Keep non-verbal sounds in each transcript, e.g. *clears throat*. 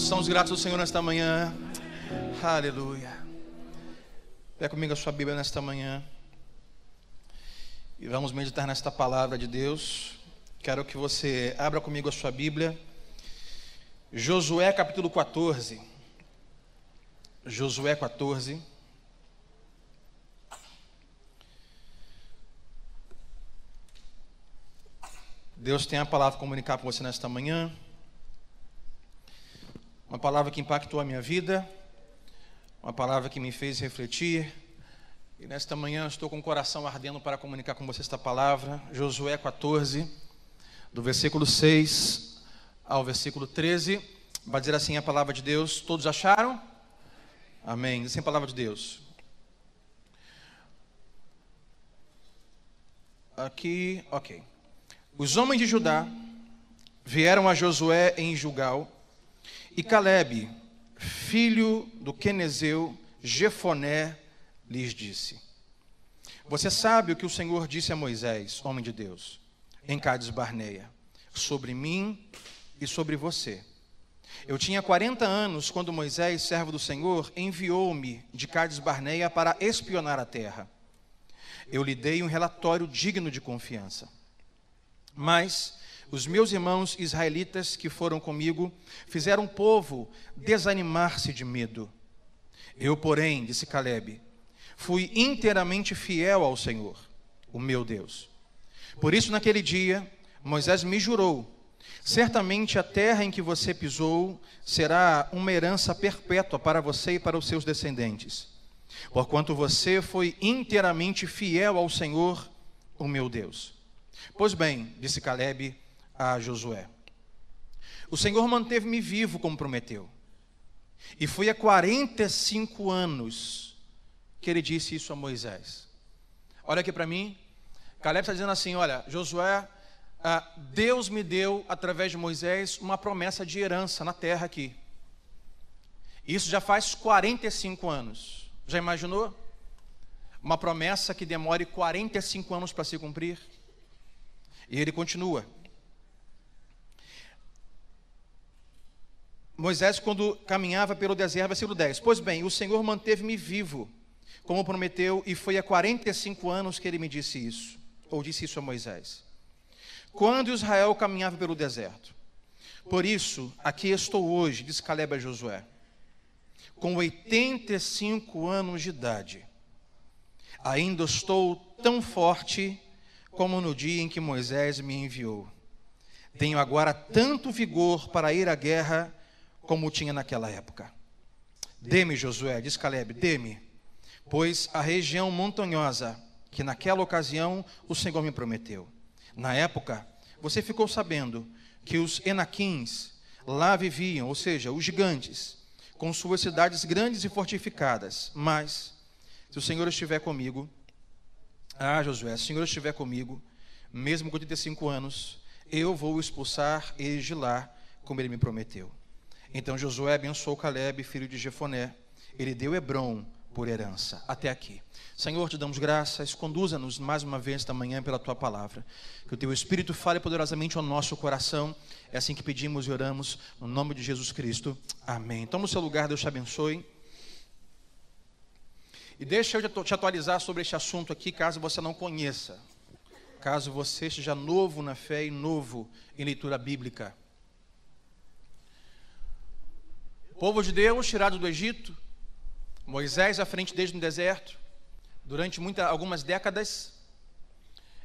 Quantos estamos gratos ao Senhor nesta manhã? Aleluia. Pega comigo a sua Bíblia nesta manhã. E vamos meditar nesta palavra de Deus. Quero que você abra comigo a sua Bíblia. Josué capítulo 14. Josué 14. Deus tem a palavra para comunicar com você nesta manhã. Uma palavra que impactou a minha vida, uma palavra que me fez refletir. E nesta manhã estou com o coração ardendo para comunicar com você esta palavra. Josué 14, do versículo 6 ao versículo 13. Vai dizer assim a palavra de Deus. Todos acharam? Amém. Diz assim a palavra de Deus. Aqui, ok. Os homens de Judá vieram a Josué em Jugal e Caleb, filho do Quenezeu, Jefoné, lhes disse: Você sabe o que o Senhor disse a Moisés, homem de Deus, em Cádiz Barneia, sobre mim e sobre você. Eu tinha 40 anos quando Moisés, servo do Senhor, enviou-me de Cádiz Barneia para espionar a terra. Eu lhe dei um relatório digno de confiança. Mas os meus irmãos israelitas que foram comigo fizeram o povo desanimar-se de medo. Eu, porém, disse Caleb, fui inteiramente fiel ao Senhor, o meu Deus. Por isso, naquele dia, Moisés me jurou: certamente a terra em que você pisou será uma herança perpétua para você e para os seus descendentes, porquanto você foi inteiramente fiel ao Senhor, o meu Deus. Pois bem, disse Caleb, a Josué: O Senhor manteve-me vivo como prometeu. E foi há 45 anos que ele disse isso a Moisés. Olha aqui para mim. Caleb está dizendo assim: Olha, Josué, ah, Deus me deu, através de Moisés, uma promessa de herança na terra aqui. Isso já faz 45 anos. Já imaginou? Uma promessa que demore 45 anos para se cumprir? E ele continua. Moisés, quando caminhava pelo deserto, versículo 10: Pois bem, o Senhor manteve-me vivo, como prometeu, e foi há 45 anos que ele me disse isso, ou disse isso a Moisés. Quando Israel caminhava pelo deserto. Por isso, aqui estou hoje, diz Caleb a Josué, com 85 anos de idade. Ainda estou tão forte como no dia em que Moisés me enviou. Tenho agora tanto vigor para ir à guerra como tinha naquela época. Dê-me, Josué, diz Caleb, dê-me, pois a região montanhosa que naquela ocasião o Senhor me prometeu. Na época, você ficou sabendo que os Enaquins lá viviam, ou seja, os gigantes, com suas cidades grandes e fortificadas. Mas, se o Senhor estiver comigo, ah, Josué, se o Senhor estiver comigo, mesmo com 35 anos, eu vou expulsar eles de lá, como ele me prometeu. Então Josué abençoou Caleb, filho de Jefoné. Ele deu Hebron por herança. Até aqui. Senhor, te damos graças. Conduza-nos mais uma vez esta manhã pela tua palavra. Que o teu Espírito fale poderosamente ao nosso coração. É assim que pedimos e oramos. No nome de Jesus Cristo. Amém. Toma o seu lugar, Deus te abençoe. E deixa eu te atualizar sobre este assunto aqui, caso você não conheça. Caso você esteja novo na fé e novo em leitura bíblica. Povo de Deus tirado do Egito, Moisés à frente desde no deserto, durante muita, algumas décadas,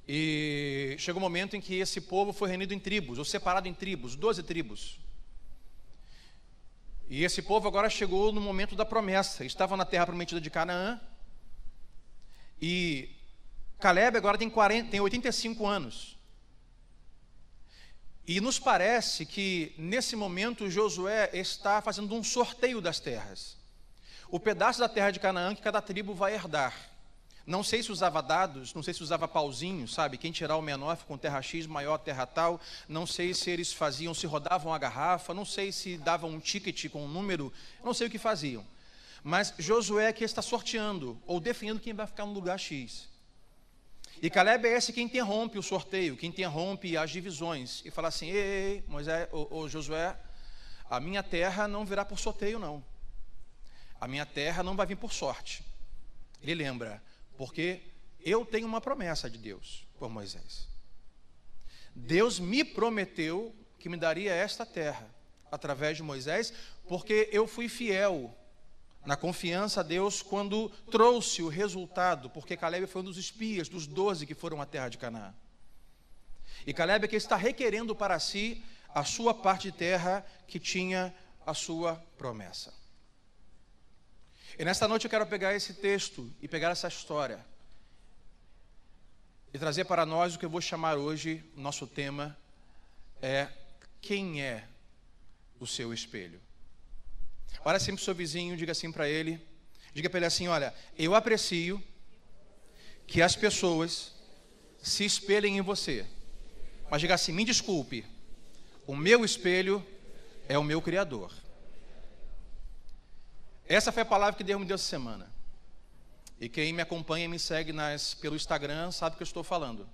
e chegou o um momento em que esse povo foi reunido em tribos, ou separado em tribos, doze tribos. E esse povo agora chegou no momento da promessa, estava na terra prometida de Canaã, e Caleb agora tem, 40, tem 85 anos. E nos parece que nesse momento Josué está fazendo um sorteio das terras. O pedaço da terra de Canaã que cada tribo vai herdar. Não sei se usava dados, não sei se usava pauzinho, sabe? Quem tirar o menor com terra X, maior terra tal. Não sei se eles faziam, se rodavam a garrafa, não sei se davam um ticket com um número, não sei o que faziam. Mas Josué que está sorteando ou definindo quem vai ficar no lugar X. E Caleb é esse que interrompe o sorteio, que interrompe as divisões e fala assim: ei, Moisés, ou, Josué, a minha terra não virá por sorteio, não. A minha terra não vai vir por sorte. Ele lembra, porque eu tenho uma promessa de Deus por Moisés. Deus me prometeu que me daria esta terra através de Moisés, porque eu fui fiel na confiança a Deus quando trouxe o resultado, porque Caleb foi um dos espias, dos doze que foram à terra de Canaã. E Caleb é que está requerendo para si a sua parte de terra que tinha a sua promessa. E nesta noite eu quero pegar esse texto e pegar essa história e trazer para nós o que eu vou chamar hoje, nosso tema é quem é o seu espelho. Olha sempre o seu vizinho, diga assim para ele, diga para ele assim, olha, eu aprecio que as pessoas se espelhem em você. Mas diga assim: me desculpe, o meu espelho é o meu Criador. Essa foi a palavra que Deus me deu essa semana. E quem me acompanha e me segue nas, pelo Instagram sabe o que eu estou falando.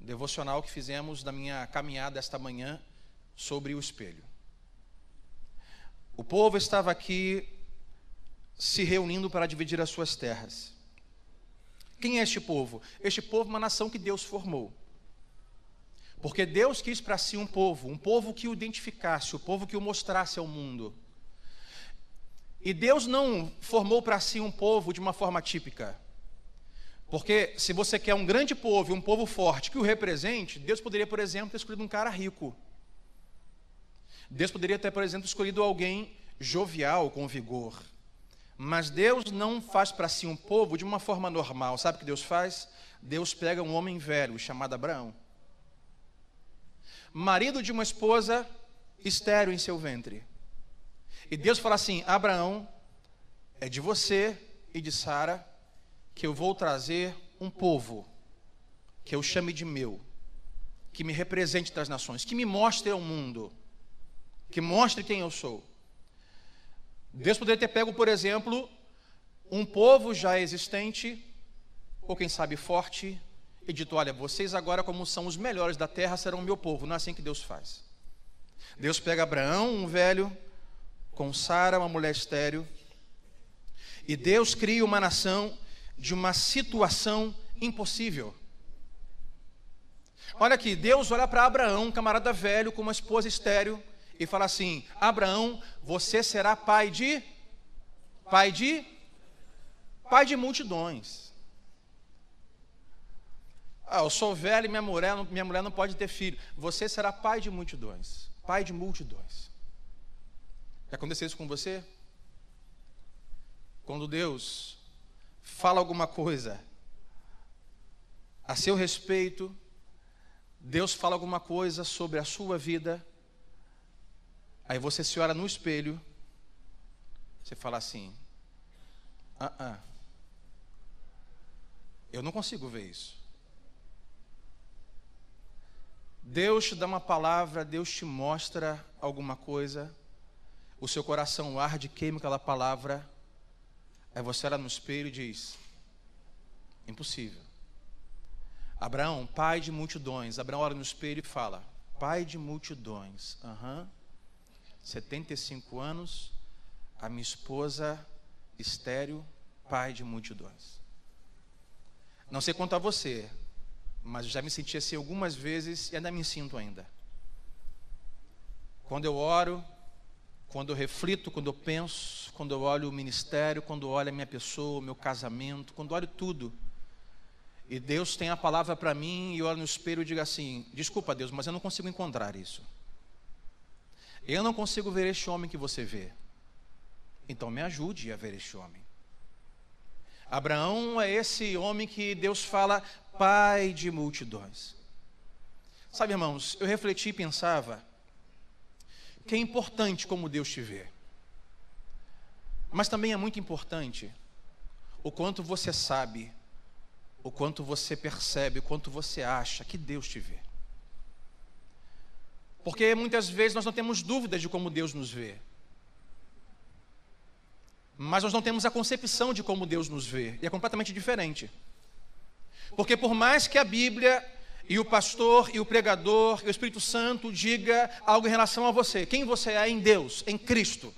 Devocional que fizemos na minha caminhada esta manhã sobre o espelho. O povo estava aqui se reunindo para dividir as suas terras. Quem é este povo? Este povo é uma nação que Deus formou. Porque Deus quis para si um povo, um povo que o identificasse, um povo que o mostrasse ao mundo. E Deus não formou para si um povo de uma forma típica. Porque se você quer um grande povo um povo forte que o represente, Deus poderia, por exemplo, ter escolhido um cara rico. Deus poderia ter, por exemplo, escolhido alguém jovial, com vigor. Mas Deus não faz para si um povo de uma forma normal. Sabe o que Deus faz? Deus pega um homem velho chamado Abraão marido de uma esposa estéreo em seu ventre. E Deus fala assim: Abraão, é de você e de Sara que eu vou trazer um povo que eu chame de meu, que me represente das nações, que me mostre ao mundo, que mostre quem eu sou. Deus poderia ter pego, por exemplo, um povo já existente, ou quem sabe forte, e dito: Olha, vocês agora, como são os melhores da terra, serão meu povo. Não é assim que Deus faz. Deus pega Abraão, um velho, com Sara, uma mulher estéril, e Deus cria uma nação de uma situação impossível. Olha aqui, Deus olha para Abraão, um camarada velho com uma esposa estéril, e fala assim: Abraão, você será pai de pai de pai de multidões. Ah, eu sou velho e minha mulher, minha mulher não pode ter filho. Você será pai de multidões. Pai de multidões. Já aconteceu isso com você? Quando Deus fala alguma coisa a seu respeito, Deus fala alguma coisa sobre a sua vida, aí você se olha no espelho, você fala assim: ah, ah, eu não consigo ver isso. Deus te dá uma palavra, Deus te mostra alguma coisa, o seu coração arde, queima aquela palavra, aí você olha no espelho e diz: impossível. Abraão, pai de multidões, Abraão olha no espelho e fala: pai de multidões, aham, uhum. 75 anos, a minha esposa estéreo, pai de multidões. Não sei quanto a você, mas já me senti assim algumas vezes e ainda me sinto ainda. Quando eu oro, quando eu reflito, quando eu penso, quando eu olho o ministério, quando eu olho a minha pessoa, o meu casamento, quando eu olho tudo, e Deus tem a palavra para mim e eu olho no espelho e digo assim: desculpa, Deus, mas eu não consigo encontrar isso. Eu não consigo ver este homem que você vê. Então me ajude a ver este homem. Abraão é esse homem que Deus fala, pai de multidões. Sabe, irmãos, eu refleti e pensava que é importante como Deus te vê, mas também é muito importante o quanto você sabe, o quanto você percebe, o quanto você acha que Deus te vê. Porque muitas vezes nós não temos dúvidas de como Deus nos vê. Mas nós não temos a concepção de como Deus nos vê, e é completamente diferente. Porque por mais que a Bíblia e o pastor e o pregador e o Espírito Santo diga algo em relação a você, quem você é em Deus, em Cristo.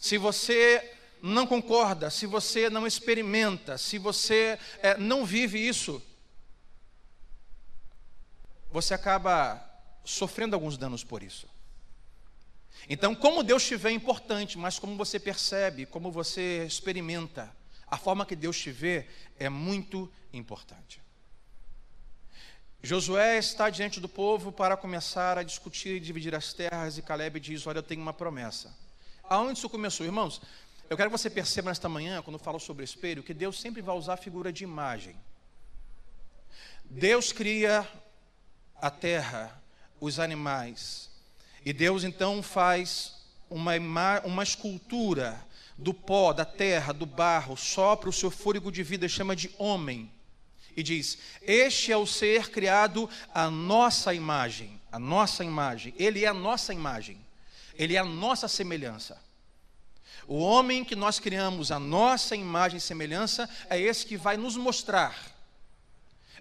Se você não concorda, se você não experimenta, se você é, não vive isso, você acaba sofrendo alguns danos por isso. Então, como Deus te vê é importante, mas como você percebe, como você experimenta, a forma que Deus te vê é muito importante. Josué está diante do povo para começar a discutir e dividir as terras, e Caleb diz: Olha, eu tenho uma promessa. Aonde isso começou, irmãos? Eu quero que você perceba nesta manhã, quando eu falo sobre espelho, que Deus sempre vai usar a figura de imagem. Deus cria a terra, os animais, e Deus então faz uma, uma escultura do pó, da terra, do barro, sopra o seu fôlego de vida, chama de homem e diz: Este é o ser criado à nossa imagem, a nossa imagem. Ele é a nossa imagem. Ele é a nossa semelhança. O homem que nós criamos a nossa imagem e semelhança é esse que vai nos mostrar.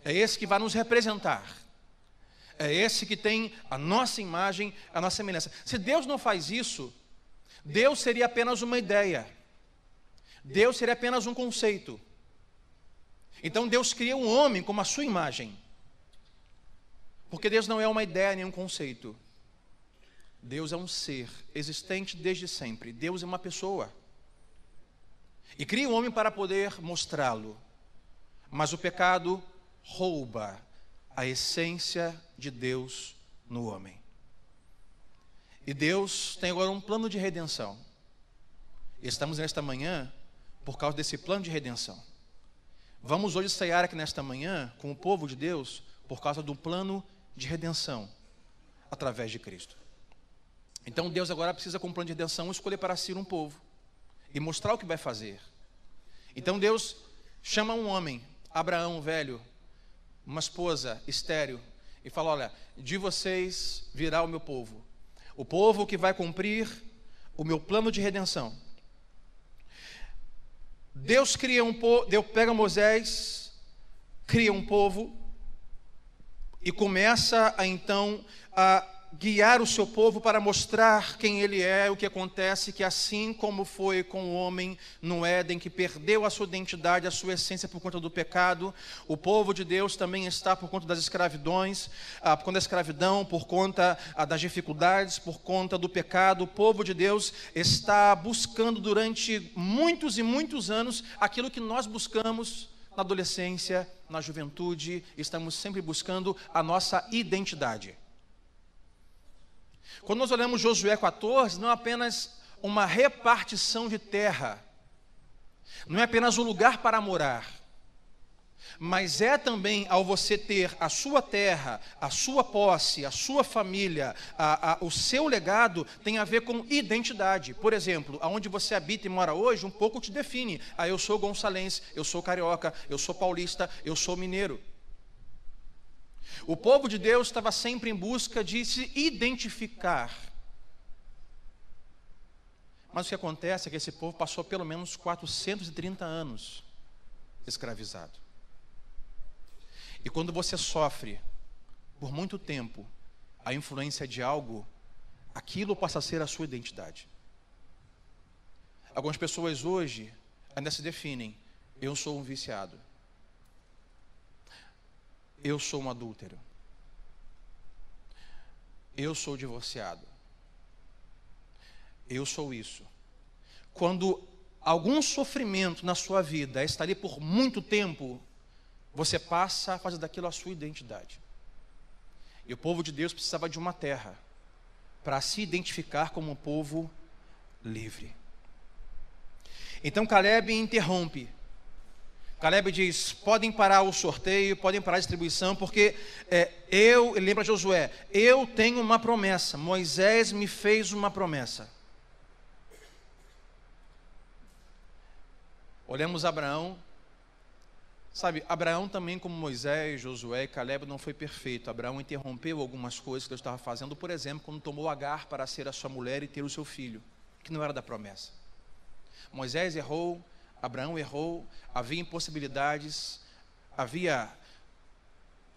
É esse que vai nos representar. É esse que tem a nossa imagem, a nossa semelhança. Se Deus não faz isso, Deus seria apenas uma ideia. Deus seria apenas um conceito. Então Deus cria um homem como a sua imagem. Porque Deus não é uma ideia nem um conceito. Deus é um ser existente desde sempre. Deus é uma pessoa. E cria o um homem para poder mostrá-lo. Mas o pecado rouba a essência de Deus no homem. E Deus tem agora um plano de redenção. Estamos nesta manhã por causa desse plano de redenção. Vamos hoje cear aqui nesta manhã com o povo de Deus por causa do plano de redenção através de Cristo. Então Deus agora precisa, com o plano de redenção, escolher para si um povo e mostrar o que vai fazer. Então Deus chama um homem, Abraão, velho, uma esposa, estéreo, e fala: Olha, de vocês virá o meu povo, o povo que vai cumprir o meu plano de redenção. Deus cria um povo, Deus pega Moisés, cria um povo e começa a então a guiar o seu povo para mostrar quem ele é, o que acontece, que assim como foi com o homem no Éden, que perdeu a sua identidade, a sua essência por conta do pecado, o povo de Deus também está por conta das escravidões, ah, por conta da escravidão, por conta ah, das dificuldades, por conta do pecado. O povo de Deus está buscando durante muitos e muitos anos aquilo que nós buscamos na adolescência, na juventude, estamos sempre buscando a nossa identidade. Quando nós olhamos Josué 14, não é apenas uma repartição de terra, não é apenas um lugar para morar, mas é também ao você ter a sua terra, a sua posse, a sua família, a, a, o seu legado, tem a ver com identidade. Por exemplo, aonde você habita e mora hoje, um pouco te define. Ah, eu sou gonçalense, eu sou carioca, eu sou paulista, eu sou mineiro. O povo de Deus estava sempre em busca de se identificar. Mas o que acontece é que esse povo passou pelo menos 430 anos escravizado. E quando você sofre por muito tempo a influência de algo, aquilo passa a ser a sua identidade. Algumas pessoas hoje ainda se definem: eu sou um viciado eu sou um adúltero. Eu sou divorciado. Eu sou isso. Quando algum sofrimento na sua vida está ali por muito tempo, você passa a fazer daquilo a sua identidade. E o povo de Deus precisava de uma terra para se identificar como um povo livre. Então Caleb interrompe Caleb diz: podem parar o sorteio, podem parar a distribuição, porque é, eu, ele lembra Josué, eu tenho uma promessa. Moisés me fez uma promessa. Olhamos Abraão, sabe, Abraão também, como Moisés, Josué e Caleb, não foi perfeito. Abraão interrompeu algumas coisas que Deus estava fazendo, por exemplo, quando tomou Agar para ser a sua mulher e ter o seu filho, que não era da promessa. Moisés errou, Abraão errou, havia impossibilidades, havia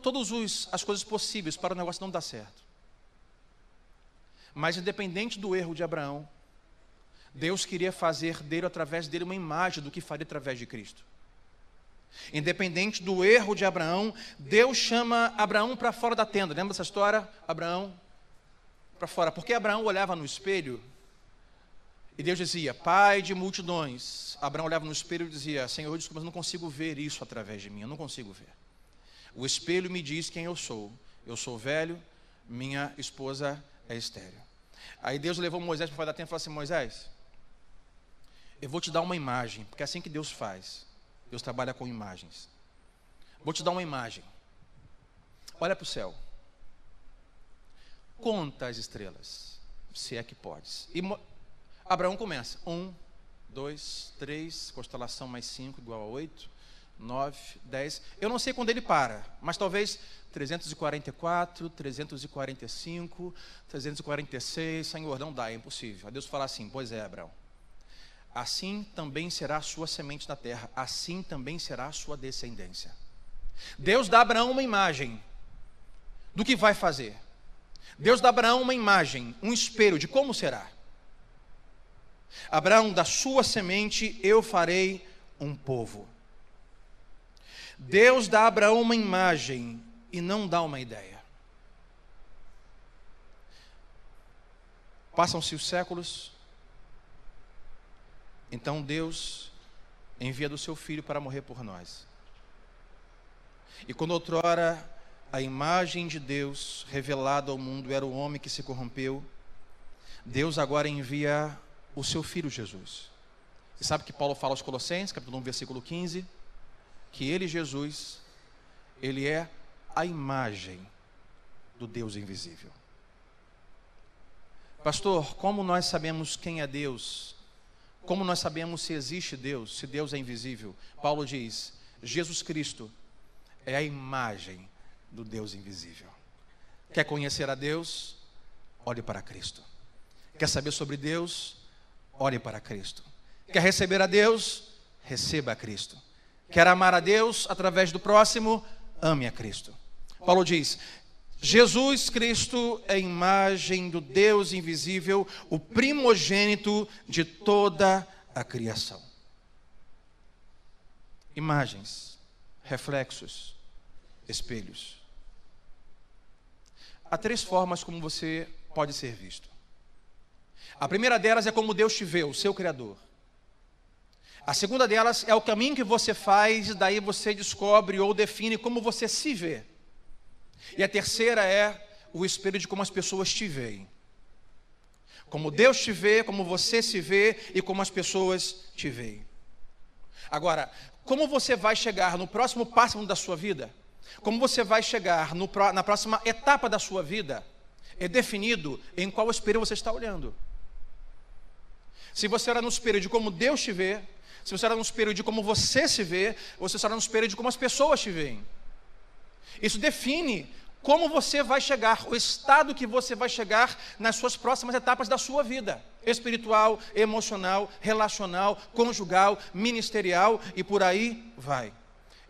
todas as coisas possíveis para o negócio não dar certo. Mas independente do erro de Abraão, Deus queria fazer dele através dele uma imagem do que faria através de Cristo. Independente do erro de Abraão, Deus chama Abraão para fora da tenda. Lembra dessa história? Abraão para fora. Porque Abraão olhava no espelho e Deus dizia: Pai de multidões. Abraão olhava no espelho e dizia: Senhor, desculpa, mas não consigo ver isso através de mim. Eu não consigo ver. O espelho me diz quem eu sou. Eu sou velho, minha esposa é estéreo. Aí Deus levou Moisés para fora da tenda e falou assim: Moisés, eu vou te dar uma imagem, porque é assim que Deus faz. Deus trabalha com imagens. Vou te dar uma imagem. Olha para o céu. Conta as estrelas, se é que podes. E Abraão começa. Um, dois, três, constelação mais cinco igual a oito, nove, dez. Eu não sei quando ele para, mas talvez 344, 345, 346. Senhor, não dá, é impossível. Aí Deus fala assim: Pois é, Abraão assim também será a sua semente na terra, assim também será a sua descendência. Deus dá a Abraão uma imagem do que vai fazer. Deus dá a Abraão uma imagem, um espelho de como será. Abraão, da sua semente eu farei um povo. Deus dá a Abraão uma imagem e não dá uma ideia. Passam-se os séculos, então Deus envia do seu filho para morrer por nós. E quando outrora a imagem de Deus revelada ao mundo era o homem que se corrompeu, Deus agora envia o seu filho Jesus. E sabe que Paulo fala aos Colossenses, capítulo 1, versículo 15, que ele, Jesus, ele é a imagem do Deus invisível. Pastor, como nós sabemos quem é Deus como nós sabemos se existe Deus, se Deus é invisível? Paulo diz: Jesus Cristo é a imagem do Deus invisível. Quer conhecer a Deus? Olhe para Cristo. Quer saber sobre Deus? Olhe para Cristo. Quer receber a Deus? Receba a Cristo. Quer amar a Deus através do próximo? Ame a Cristo. Paulo diz: Jesus Cristo é a imagem do Deus invisível, o primogênito de toda a criação. Imagens, reflexos, espelhos. Há três formas como você pode ser visto. A primeira delas é como Deus te vê, o seu Criador. A segunda delas é o caminho que você faz, e daí você descobre ou define como você se vê. E a terceira é o espelho de como as pessoas te veem. Como Deus te vê, como você se vê e como as pessoas te veem. Agora, como você vai chegar no próximo passo da sua vida? Como você vai chegar no, na próxima etapa da sua vida? É definido em qual espelho você está olhando. Se você olhar no espelho de como Deus te vê, se você olhar no espelho de como você se vê, você olhar no espelho de como as pessoas te veem. Isso define como você vai chegar, o estado que você vai chegar nas suas próximas etapas da sua vida espiritual, emocional, relacional, conjugal, ministerial e por aí vai.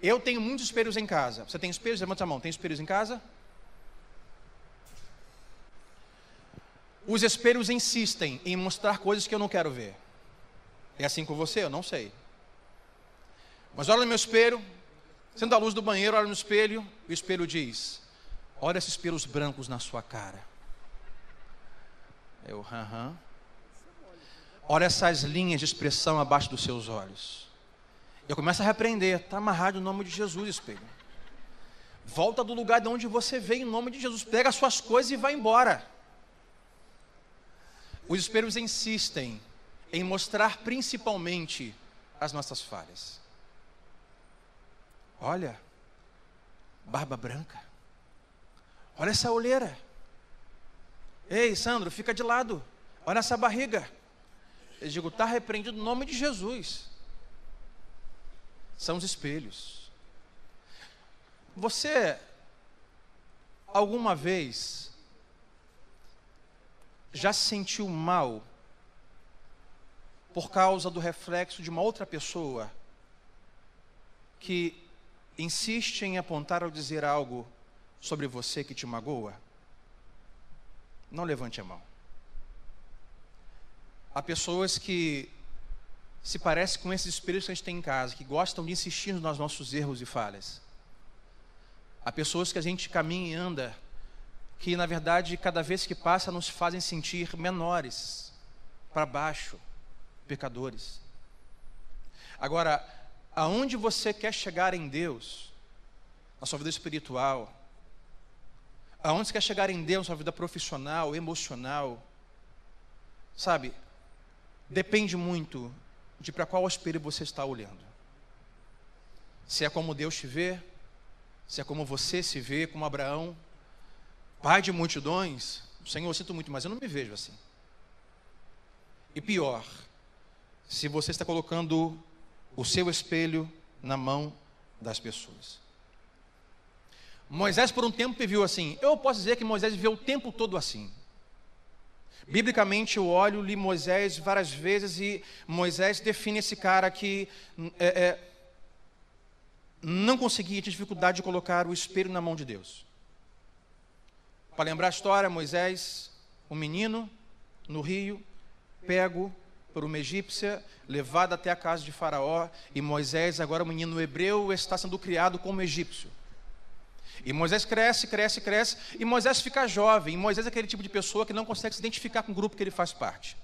Eu tenho muitos espelhos em casa. Você tem espelhos? Levanta a mão. Tem espelhos em casa? Os espelhos insistem em mostrar coisas que eu não quero ver. É assim com você? Eu não sei. Mas olha no meu espelho, Sendo a luz do banheiro, olha no espelho, o espelho diz: Olha esses pelos brancos na sua cara. Eu, aham. Olha essas linhas de expressão abaixo dos seus olhos. Eu começo a repreender, está amarrado no nome de Jesus, espelho. Volta do lugar de onde você veio em nome de Jesus. Pega as suas coisas e vai embora. Os espelhos insistem em mostrar principalmente as nossas falhas. Olha, barba branca. Olha essa olheira. Ei, Sandro, fica de lado. Olha essa barriga. Eu digo, está repreendido no nome de Jesus. São os espelhos. Você, alguma vez, já se sentiu mal por causa do reflexo de uma outra pessoa que insiste em apontar ou dizer algo sobre você que te magoa? Não levante a mão. Há pessoas que se parecem com esses espíritos que a gente tem em casa, que gostam de insistir nos nossos erros e falhas. Há pessoas que a gente caminha e anda, que na verdade, cada vez que passa, nos fazem sentir menores, para baixo, pecadores. Agora, aonde você quer chegar em Deus, na sua vida espiritual, aonde você quer chegar em Deus, na sua vida profissional, emocional, sabe, depende muito de para qual espelho você está olhando. Se é como Deus te vê, se é como você se vê, como Abraão, pai de multidões, Senhor, eu sinto muito, mas eu não me vejo assim. E pior, se você está colocando o seu espelho na mão das pessoas. Moisés, por um tempo, viveu assim. Eu posso dizer que Moisés viveu o tempo todo assim. Biblicamente, eu olho, li Moisés várias vezes e Moisés define esse cara que é, é, não conseguia, tinha dificuldade de colocar o espelho na mão de Deus. Para lembrar a história, Moisés, um menino no rio, pego por uma egípcia, levado até a casa de Faraó, e Moisés, agora um menino hebreu, está sendo criado como egípcio. E Moisés cresce, cresce, cresce, e Moisés fica jovem. E Moisés é aquele tipo de pessoa que não consegue se identificar com o grupo que ele faz parte.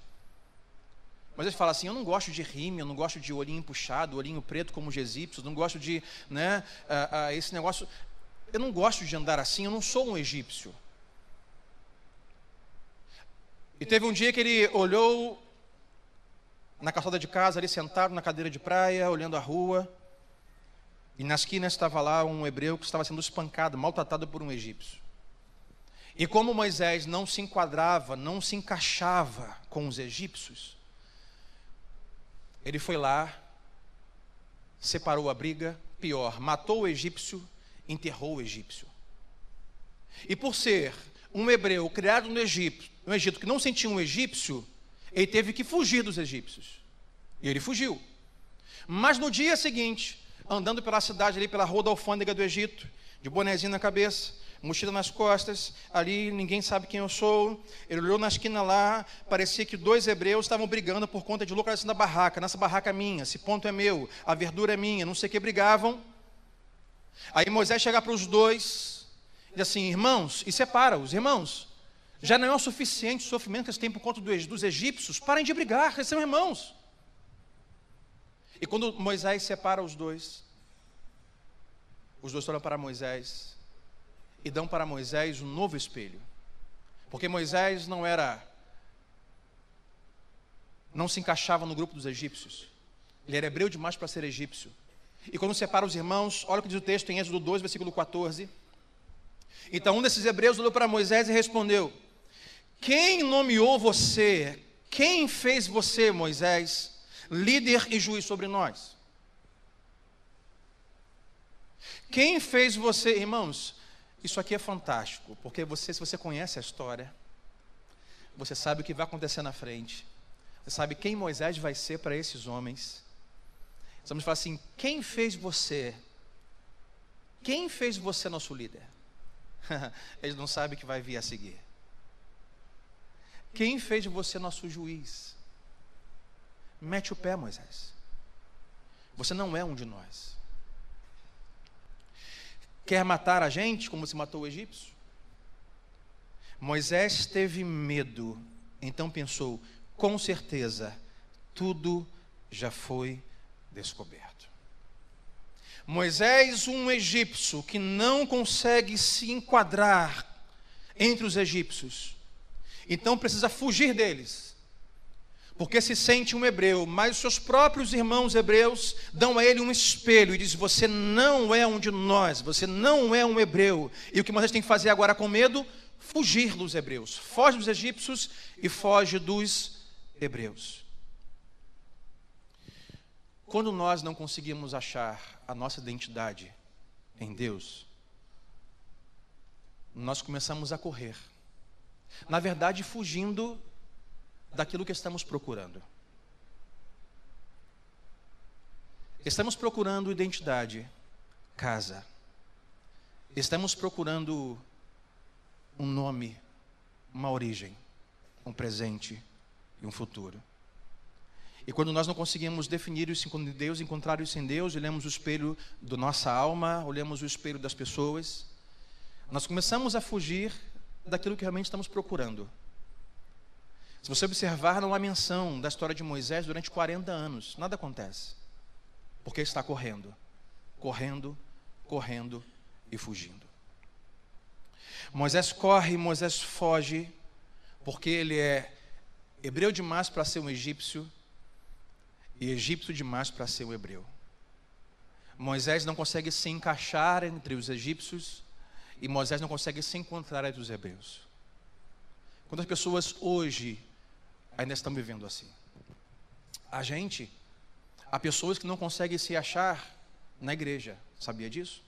Moisés fala assim: Eu não gosto de rime, eu não gosto de olhinho puxado, olhinho preto como os egípcios, não gosto de né, uh, esse negócio. Eu não gosto de andar assim, eu não sou um egípcio. E teve um dia que ele olhou na calçada de casa, ali sentado na cadeira de praia, olhando a rua, e na esquina estava lá um hebreu que estava sendo espancado, maltratado por um egípcio. E como Moisés não se enquadrava, não se encaixava com os egípcios, ele foi lá, separou a briga, pior, matou o egípcio, enterrou o egípcio. E por ser um hebreu criado no Egito, no Egito que não sentia um egípcio, ele teve que fugir dos egípcios. E ele fugiu. Mas no dia seguinte, andando pela cidade ali, pela rua da alfândega do Egito, de bonezinho na cabeça, mochila nas costas, ali ninguém sabe quem eu sou. Ele olhou na esquina lá, parecia que dois hebreus estavam brigando por conta de localização da barraca. Nessa barraca é minha, esse ponto é meu, a verdura é minha, não sei o que brigavam. Aí Moisés chega para os dois diz assim: irmãos, e separa os irmãos. Já não é o suficiente o sofrimento que eles têm por conta dos egípcios, parem de brigar, eles são irmãos. E quando Moisés separa os dois, os dois olham para Moisés e dão para Moisés um novo espelho. Porque Moisés não era, não se encaixava no grupo dos egípcios. Ele era hebreu demais para ser egípcio. E quando separa os irmãos, olha o que diz o texto em Êxodo 2, versículo 14. Então um desses hebreus olhou para Moisés e respondeu: Quem nomeou você? Quem fez você, Moisés, líder e juiz sobre nós? Quem fez você, irmãos? Isso aqui é fantástico, porque você, se você conhece a história, você sabe o que vai acontecer na frente. Você sabe quem Moisés vai ser para esses homens. Vamos falar assim: quem fez você? Quem fez você nosso líder? *laughs* Eles não sabem o que vai vir a seguir. Quem fez você nosso juiz? Mete o pé, Moisés. Você não é um de nós. Quer matar a gente como se matou o egípcio? Moisés teve medo, então pensou: com certeza, tudo já foi descoberto. Moisés, um egípcio que não consegue se enquadrar entre os egípcios, então precisa fugir deles porque se sente um hebreu, mas seus próprios irmãos hebreus dão a ele um espelho e diz: Você não é um de nós, você não é um hebreu. E o que Moisés tem que fazer agora com medo? Fugir dos hebreus. Foge dos egípcios e foge dos hebreus. Quando nós não conseguimos achar a nossa identidade em Deus, nós começamos a correr. Na verdade, fugindo daquilo que estamos procurando. Estamos procurando identidade, casa, estamos procurando um nome, uma origem, um presente e um futuro. E quando nós não conseguimos definir isso em Deus, encontrar isso em Deus, olhamos o espelho da nossa alma, olhamos o espelho das pessoas, nós começamos a fugir daquilo que realmente estamos procurando. Se você observar, não há menção da história de Moisés durante 40 anos, nada acontece, porque está correndo, correndo, correndo e fugindo. Moisés corre, Moisés foge, porque ele é hebreu demais para ser um egípcio e egípcio demais para ser um hebreu. Moisés não consegue se encaixar entre os egípcios e Moisés não consegue se encontrar entre os hebreus. Quantas pessoas hoje ainda estão vivendo assim? A gente, há pessoas que não conseguem se achar na igreja, sabia disso?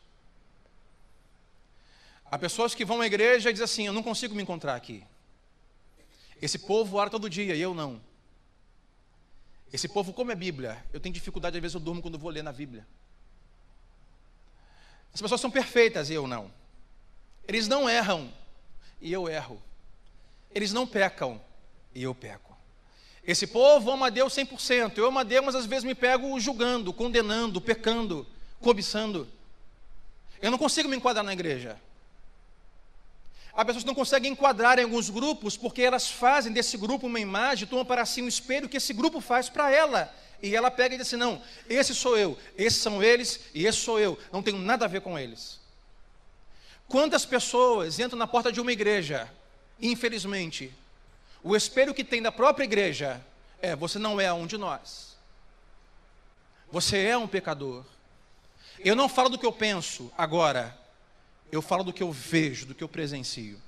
Há pessoas que vão à igreja e dizem assim: Eu não consigo me encontrar aqui. Esse povo ora todo dia e eu não. Esse povo come a Bíblia. Eu tenho dificuldade, às vezes eu durmo quando vou ler na Bíblia. As pessoas são perfeitas eu não. Eles não erram e eu erro. Eles não pecam e eu peco. Esse povo ama a Deus 100%. Eu amo a Deus, mas às vezes me pego julgando, condenando, pecando, cobiçando. Eu não consigo me enquadrar na igreja. Há pessoas não conseguem enquadrar em alguns grupos porque elas fazem desse grupo uma imagem, tomam para si um espelho que esse grupo faz para ela. E ela pega e diz assim: não, esse sou eu, esses são eles e esse sou eu, não tenho nada a ver com eles. Quantas pessoas entram na porta de uma igreja, infelizmente, o espelho que tem da própria igreja é: você não é um de nós, você é um pecador. Eu não falo do que eu penso agora, eu falo do que eu vejo, do que eu presencio.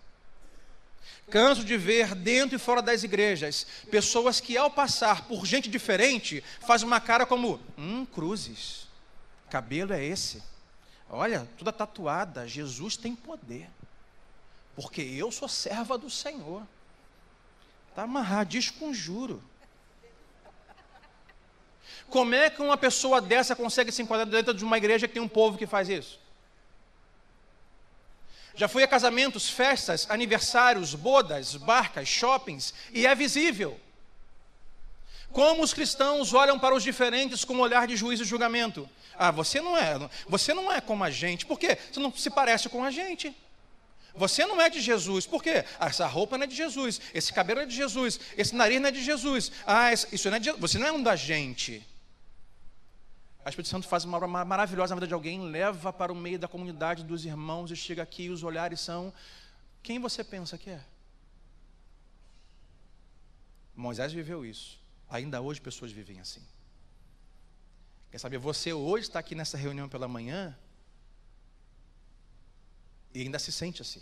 Canso de ver dentro e fora das igrejas pessoas que, ao passar por gente diferente, fazem uma cara como: hum, cruzes, cabelo é esse. Olha, toda tatuada, Jesus tem poder, porque eu sou serva do Senhor. Está amarrado, diz com juro. Como é que uma pessoa dessa consegue se enquadrar dentro de uma igreja que tem um povo que faz isso? Já fui a casamentos, festas, aniversários, bodas, barcas, shoppings, e é visível. Como os cristãos olham para os diferentes com um olhar de juízo e julgamento. Ah, você não é, você não é como a gente. Por quê? Você não se parece com a gente. Você não é de Jesus. Por quê? Ah, essa roupa não é de Jesus. Esse cabelo é de Jesus. Esse nariz não é de Jesus. Ah, isso não é de Jesus. Você não é um da gente. A Espírito Santo faz uma obra maravilhosa na vida de alguém, leva para o meio da comunidade dos irmãos e chega aqui e os olhares são quem você pensa que é? Moisés viveu isso. Ainda hoje pessoas vivem assim. Quer saber, você hoje está aqui nessa reunião pela manhã e ainda se sente assim.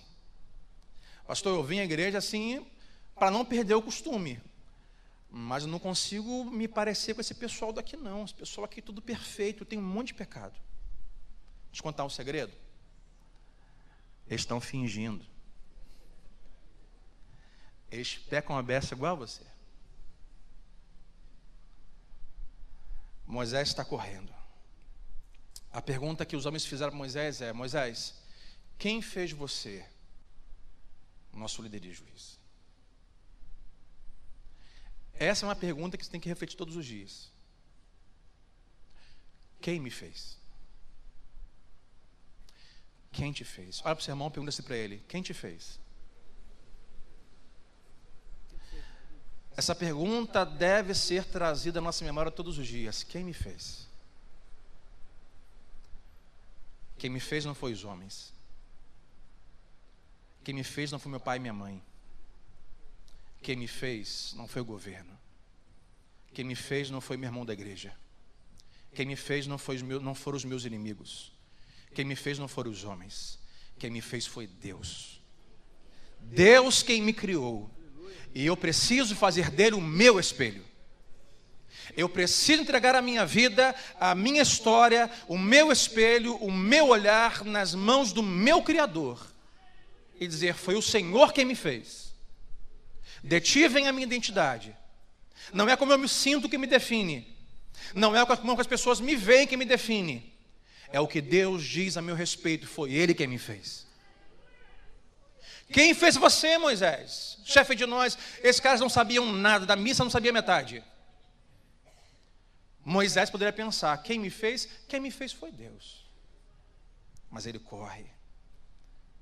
Pastor, eu vim à igreja assim para não perder o costume. Mas eu não consigo me parecer com esse pessoal daqui, não. Esse pessoal aqui é tudo perfeito, tem um monte de pecado. Deixa eu contar um segredo. Eles estão fingindo. Eles pecam a beça igual a você. Moisés está correndo. A pergunta que os homens fizeram para Moisés é: Moisés, quem fez você nosso líder e juiz? Essa é uma pergunta que você tem que refletir todos os dias. Quem me fez? Quem te fez? Olha para o seu irmão e pergunta assim para ele: Quem te fez? Essa pergunta deve ser trazida à nossa memória todos os dias. Quem me fez? Quem me fez não foi os homens. Quem me fez não foi meu pai e minha mãe. Quem me fez não foi o governo. Quem me fez não foi meu irmão da igreja. Quem me fez não, foi meus, não foram os meus inimigos. Quem me fez não foram os homens. Quem me fez foi Deus. Deus quem me criou. E eu preciso fazer dele o meu espelho. Eu preciso entregar a minha vida, a minha história, o meu espelho, o meu olhar nas mãos do meu Criador. E dizer: Foi o Senhor quem me fez detivem a minha identidade. Não é como eu me sinto que me define. Não é como as pessoas me veem que me define. é o que Deus diz a meu respeito, foi Ele quem me fez. Quem fez você, Moisés? Chefe de nós, esses caras não sabiam nada, da missa não sabia metade. Moisés poderia pensar: quem me fez? Quem me fez foi Deus. Mas ele corre,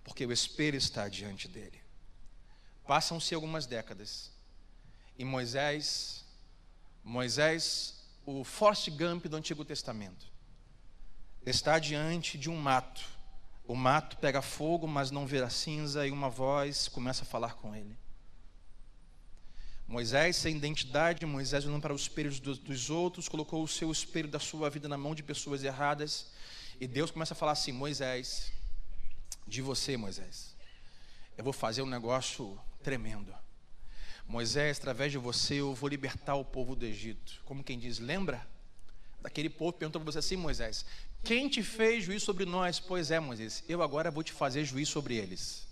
porque o espelho está diante dele. Passam-se algumas décadas, e Moisés, Moisés, o Forrest Gump do Antigo Testamento, está diante de um mato o mato pega fogo, mas não vira cinza, e uma voz começa a falar com ele. Moisés, sem identidade, Moisés olhando para os espelhos dos outros, colocou o seu espelho da sua vida na mão de pessoas erradas, e Deus começa a falar assim: Moisés, de você, Moisés, eu vou fazer um negócio tremendo. Moisés, através de você, eu vou libertar o povo do Egito. Como quem diz, lembra? Daquele povo perguntou para você assim, Moisés: quem te fez juiz sobre nós? Pois é, Moisés, eu agora vou te fazer juiz sobre eles.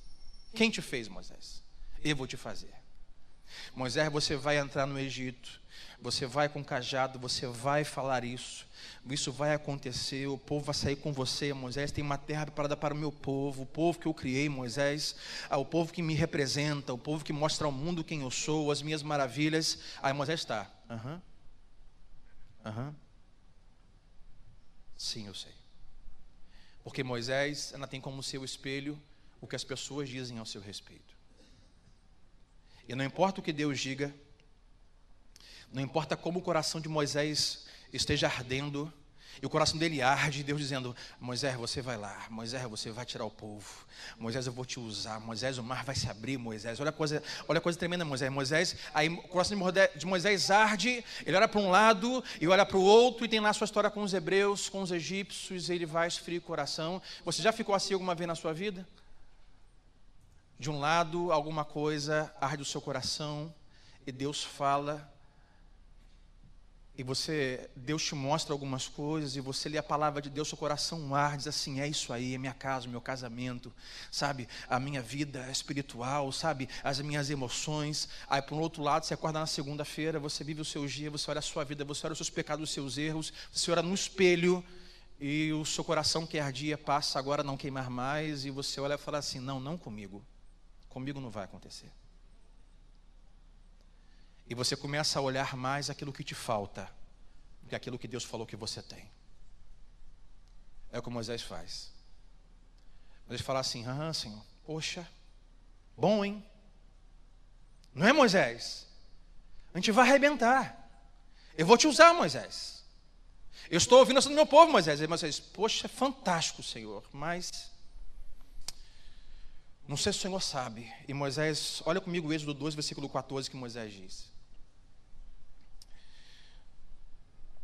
Quem te fez, Moisés? Eu vou te fazer. Moisés, você vai entrar no Egito, você vai com cajado, você vai falar isso, isso vai acontecer, o povo vai sair com você, Moisés, tem uma terra preparada para o meu povo, o povo que eu criei, Moisés, ah, o povo que me representa, o povo que mostra ao mundo quem eu sou, as minhas maravilhas. Aí Moisés está, aham, aham. Sim, eu sei. Porque Moisés, ela tem como seu espelho o que as pessoas dizem ao seu respeito. E não importa o que Deus diga, não importa como o coração de Moisés esteja ardendo, e o coração dele arde, Deus dizendo: Moisés, você vai lá, Moisés, você vai tirar o povo, Moisés, eu vou te usar, Moisés, o mar vai se abrir, Moisés. Olha a coisa, olha a coisa tremenda, Moisés. Moisés, aí o coração de Moisés arde, ele olha para um lado e olha para o outro, e tem lá a sua história com os hebreus, com os egípcios, ele vai esfriar o coração. Você já ficou assim alguma vez na sua vida? De um lado, alguma coisa arde o seu coração, e Deus fala, e você, Deus te mostra algumas coisas, e você lê a palavra de Deus, seu coração arde, diz assim: é isso aí, é minha casa, meu casamento, sabe? A minha vida espiritual, sabe? As minhas emoções. Aí, por um outro lado, você acorda na segunda-feira, você vive o seu dia, você olha a sua vida, você olha os seus pecados, os seus erros, você olha no espelho, e o seu coração que ardia passa agora a não queimar mais, e você olha e fala assim: não, não comigo, comigo não vai acontecer. E você começa a olhar mais aquilo que te falta do que aquilo que Deus falou que você tem. É o que Moisés faz. Moisés fala assim: Ah, Senhor, poxa, bom, hein? Não é, Moisés? A gente vai arrebentar. Eu vou te usar, Moisés. Eu estou ouvindo isso do meu povo, Moisés. E Moisés, poxa, é fantástico, Senhor, mas não sei se o Senhor sabe. E Moisés, olha comigo o Êxodo 2, versículo 14, que Moisés diz.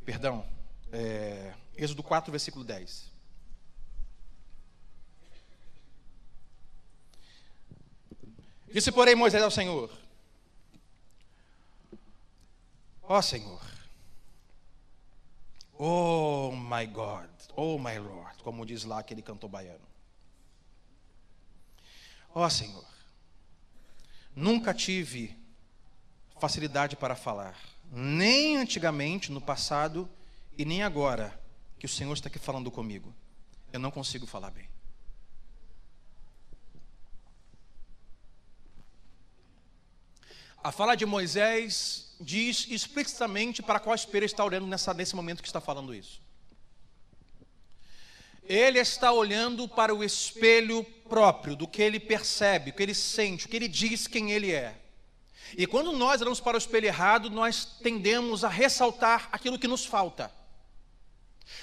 Perdão, é, Êxodo 4, versículo 10. Disse, porém, Moisés ao Senhor: Ó oh, Senhor, oh my God, oh my Lord, como diz lá aquele cantor baiano. Ó oh, Senhor, nunca tive facilidade para falar nem antigamente, no passado, e nem agora, que o Senhor está aqui falando comigo. Eu não consigo falar bem. A fala de Moisés diz explicitamente para qual espelho está olhando nessa, nesse momento que está falando isso. Ele está olhando para o espelho próprio, do que ele percebe, o que ele sente, o que ele diz quem ele é. E quando nós olhamos para o espelho errado, nós tendemos a ressaltar aquilo que nos falta.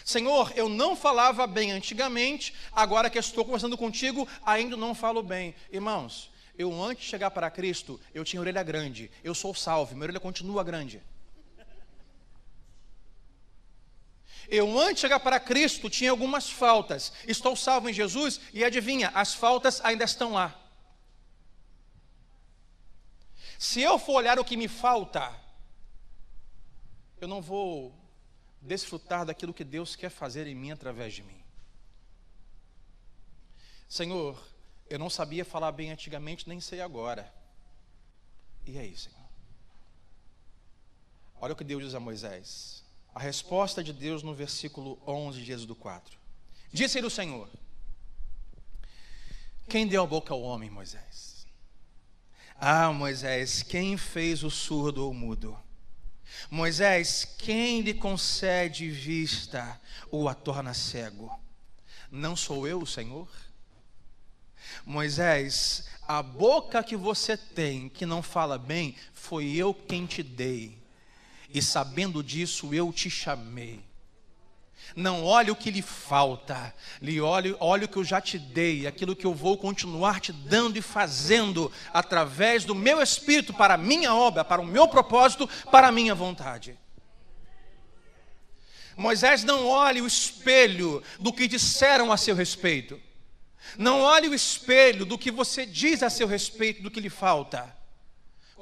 Senhor, eu não falava bem antigamente, agora que estou conversando contigo, ainda não falo bem. Irmãos, eu antes de chegar para Cristo, eu tinha orelha grande, eu sou salvo, minha orelha continua grande. Eu antes de chegar para Cristo tinha algumas faltas, estou salvo em Jesus e adivinha, as faltas ainda estão lá. Se eu for olhar o que me falta, eu não vou desfrutar daquilo que Deus quer fazer em mim através de mim. Senhor, eu não sabia falar bem antigamente, nem sei agora. E aí, Senhor? Olha o que Deus diz a Moisés. A resposta de Deus no versículo 11 de Êxodo 4. Disse-lhe o Senhor: Quem deu a boca ao homem, Moisés? Ah, Moisés, quem fez o surdo ou mudo? Moisés, quem lhe concede vista ou a torna cego? Não sou eu o Senhor? Moisés, a boca que você tem que não fala bem, foi eu quem te dei. E sabendo disso, eu te chamei. Não olhe o que lhe falta, lhe olhe, olhe o que eu já te dei, aquilo que eu vou continuar te dando e fazendo através do meu espírito para a minha obra, para o meu propósito, para a minha vontade. Moisés não olhe o espelho do que disseram a seu respeito. Não olhe o espelho do que você diz a seu respeito, do que lhe falta.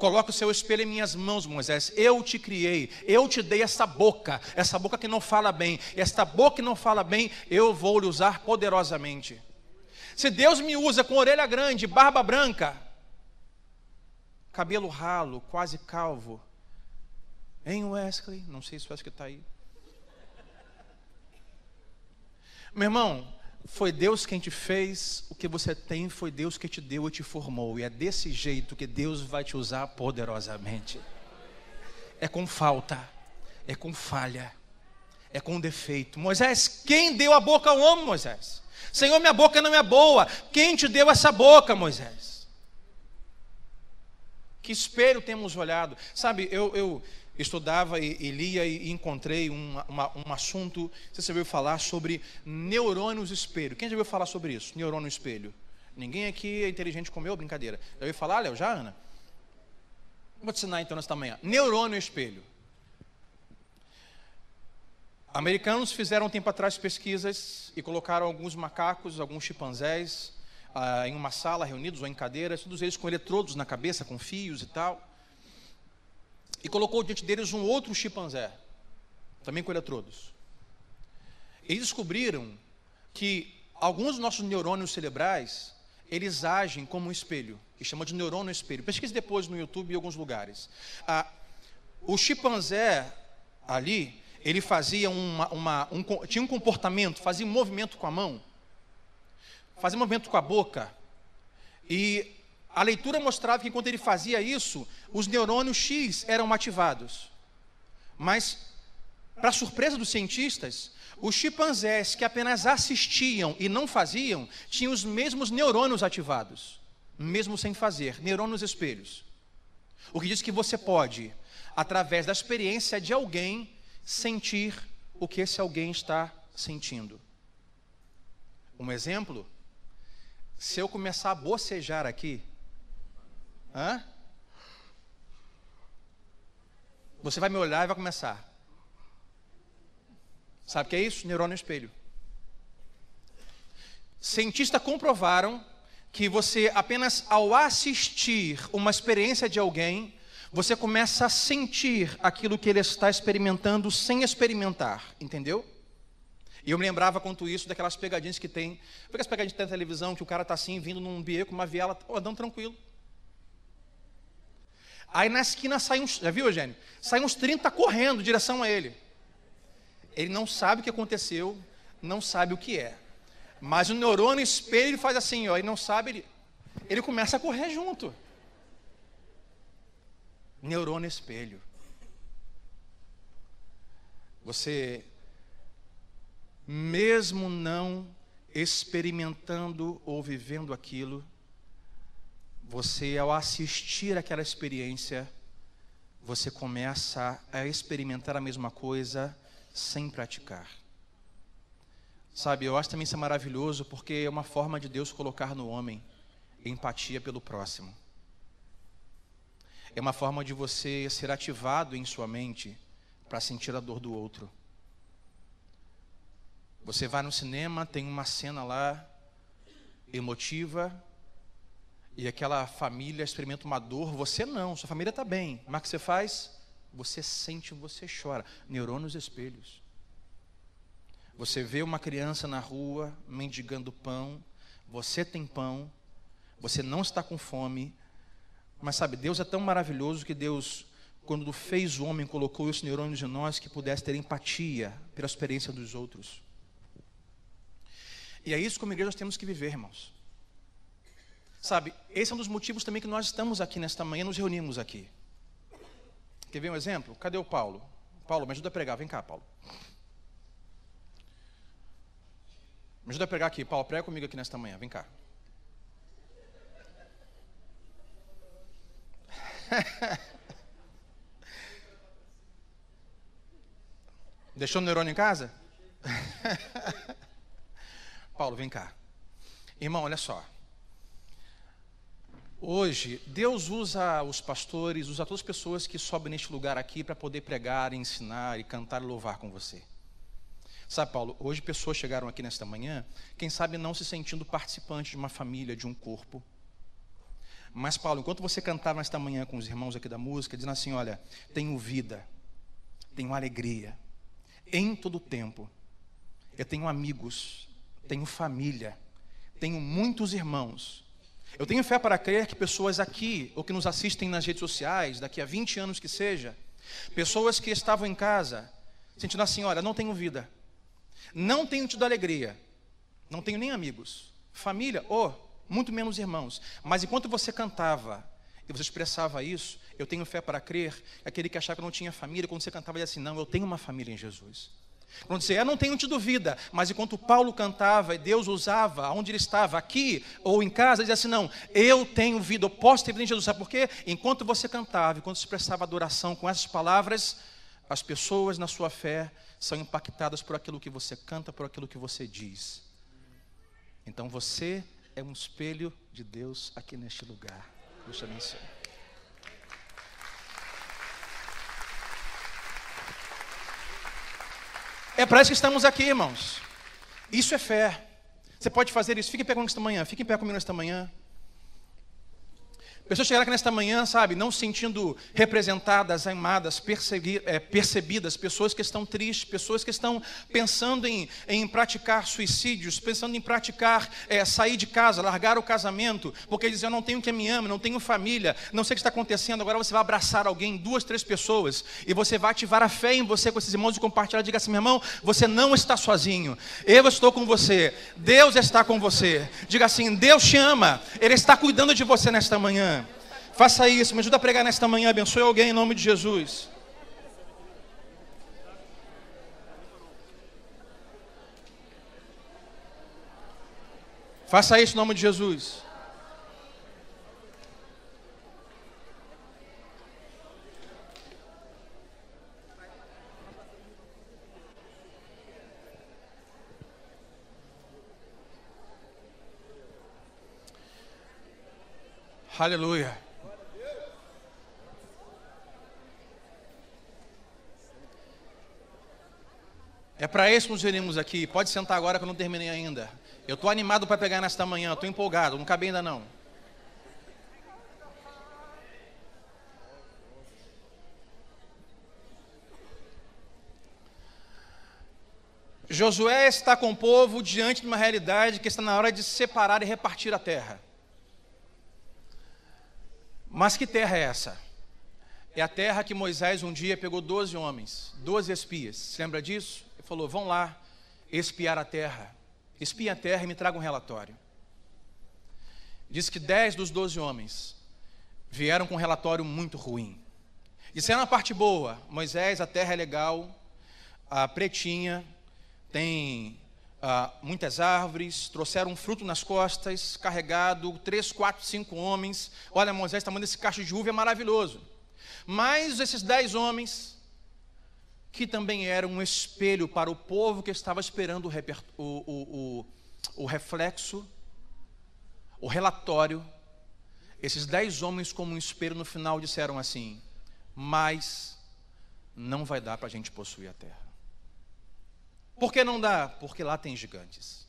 Coloque o seu espelho em minhas mãos, Moisés. Eu te criei, eu te dei essa boca, essa boca que não fala bem. Esta boca que não fala bem, eu vou lhe usar poderosamente. Se Deus me usa com orelha grande, barba branca, cabelo ralo, quase calvo, hein, Wesley? Não sei se o Wesley está aí. Meu irmão, foi Deus quem te fez, o que você tem foi Deus que te deu e te formou, e é desse jeito que Deus vai te usar poderosamente. É com falta, é com falha, é com defeito. Moisés, quem deu a boca ao homem, Moisés? Senhor, minha boca não é boa. Quem te deu essa boca, Moisés? Que espelho temos olhado? Sabe, eu, eu, estudava e, e lia e, encontrei um, uma, um assunto, você já ouviu falar sobre neurônios espelho. Quem já ouviu falar sobre isso? Neurônio espelho. Ninguém aqui é inteligente como eu, brincadeira. Já ouviu falar, Léo? Já, Ana? Vou te ensinar então nesta manhã. Neurônio espelho. Americanos fizeram um tempo atrás pesquisas e colocaram alguns macacos, alguns chimpanzés, ah, em uma sala, reunidos ou em cadeiras, todos eles com eletrodos na cabeça, com fios e tal e colocou diante deles um outro chimpanzé, também com eletrodos. Eles descobriram que alguns dos nossos neurônios cerebrais, eles agem como um espelho, que chama de neurônio espelho. Pesquise depois no YouTube em alguns lugares. Ah, o chimpanzé ali, ele fazia uma, uma um, tinha um comportamento, fazia um movimento com a mão, fazia um movimento com a boca, e a leitura mostrava que enquanto ele fazia isso, os neurônios X eram ativados. Mas, para surpresa dos cientistas, os chimpanzés que apenas assistiam e não faziam, tinham os mesmos neurônios ativados, mesmo sem fazer, neurônios espelhos. O que diz que você pode, através da experiência de alguém, sentir o que esse alguém está sentindo. Um exemplo, se eu começar a bocejar aqui, Hã? Você vai me olhar e vai começar. Sabe o que é isso? Neurônio espelho. Cientistas comprovaram que você apenas ao assistir uma experiência de alguém, você começa a sentir aquilo que ele está experimentando sem experimentar, entendeu? E eu me lembrava quanto isso daquelas pegadinhas que tem. Porque as pegadinhas que tem na televisão, que o cara está assim, vindo num beco, uma viela, andando tranquilo. Aí na esquina sai uns, já viu, Eugênio? Sai uns 30 correndo em direção a ele. Ele não sabe o que aconteceu, não sabe o que é. Mas o neurônio espelho ele faz assim, ó, ele não sabe, ele, ele começa a correr junto. Neurônio espelho. Você, mesmo não experimentando ou vivendo aquilo, você, ao assistir aquela experiência, você começa a experimentar a mesma coisa sem praticar. Sabe, eu acho também isso é maravilhoso porque é uma forma de Deus colocar no homem empatia pelo próximo. É uma forma de você ser ativado em sua mente para sentir a dor do outro. Você vai no cinema, tem uma cena lá emotiva, e aquela família experimenta uma dor, você não, sua família está bem. Mas o que você faz? Você sente, você chora. Neurônios espelhos. Você vê uma criança na rua mendigando pão, você tem pão, você não está com fome, mas sabe, Deus é tão maravilhoso que Deus, quando fez o homem, colocou os neurônios em nós que pudesse ter empatia pela experiência dos outros. E é isso como igreja nós temos que viver, irmãos. Sabe, esse é um dos motivos também que nós estamos aqui nesta manhã, nos reunimos aqui. Quer ver um exemplo? Cadê o Paulo? Paulo, me ajuda a pregar. Vem cá, Paulo. Me ajuda a pregar aqui. Paulo, prega comigo aqui nesta manhã. Vem cá. *laughs* Deixou o neurônio em casa? *laughs* Paulo, vem cá. Irmão, olha só. Hoje, Deus usa os pastores, usa todas as pessoas que sobem neste lugar aqui para poder pregar, ensinar e cantar e louvar com você. Sabe, Paulo, hoje pessoas chegaram aqui nesta manhã, quem sabe não se sentindo participante de uma família, de um corpo. Mas, Paulo, enquanto você cantava nesta manhã com os irmãos aqui da música, dizendo assim: olha, tenho vida, tenho alegria, em todo o tempo. Eu tenho amigos, tenho família, tenho muitos irmãos. Eu tenho fé para crer que pessoas aqui, ou que nos assistem nas redes sociais, daqui a 20 anos que seja, pessoas que estavam em casa, sentindo assim: olha, não tenho vida, não tenho tido alegria, não tenho nem amigos, família, ou muito menos irmãos. Mas enquanto você cantava e você expressava isso, eu tenho fé para crer, aquele que achava que não tinha família, quando você cantava, ele assim: não, eu tenho uma família em Jesus. Quando você, eu não tenho tido vida, mas enquanto Paulo cantava e Deus usava, onde ele estava, aqui ou em casa, ele dizia assim: não, eu tenho vida, eu posso ter vida em Jesus. Sabe por quê? Enquanto você cantava, enquanto expressava adoração com essas palavras, as pessoas na sua fé são impactadas por aquilo que você canta, por aquilo que você diz. Então você é um espelho de Deus aqui neste lugar. Deus te abençoe. É para isso que estamos aqui, irmãos. Isso é fé. Você pode fazer isso. Fique em pé comigo esta manhã. Fique em pé comigo nesta manhã. Pessoas chegaram aqui nesta manhã, sabe, não se sentindo representadas, amadas, é, percebidas, pessoas que estão tristes, pessoas que estão pensando em, em praticar suicídios, pensando em praticar, é, sair de casa, largar o casamento, porque dizem, eu não tenho quem me ame, não tenho família, não sei o que está acontecendo, agora você vai abraçar alguém, duas, três pessoas, e você vai ativar a fé em você com esses irmãos e compartilhar, diga assim, meu irmão, você não está sozinho, eu estou com você, Deus está com você, diga assim, Deus te ama, Ele está cuidando de você nesta manhã. Faça isso, me ajuda a pregar nesta manhã, abençoe alguém em nome de Jesus. Faça isso em nome de Jesus. Aleluia. É para isso que nos venimos aqui. Pode sentar agora que eu não terminei ainda. Eu estou animado para pegar nesta manhã, estou empolgado, não acabei ainda não. Josué está com o povo diante de uma realidade que está na hora de separar e repartir a terra. Mas que terra é essa? É a terra que Moisés um dia pegou 12 homens, 12 espias. Se lembra disso? Falou: vão lá espiar a terra. Espia a terra e me traga um relatório. Diz que dez dos doze homens vieram com um relatório muito ruim. Disseram a parte boa: Moisés, a terra é legal, a pretinha, tem ah, muitas árvores, trouxeram um fruto nas costas, carregado, três, quatro, cinco homens. Olha, Moisés, está mandando esse cacho de uva é maravilhoso. Mas esses dez homens que também era um espelho para o povo que estava esperando o, o, o, o reflexo, o relatório. Esses dez homens, como um espelho, no final disseram assim: Mas não vai dar para a gente possuir a terra. Por que não dá? Porque lá tem gigantes.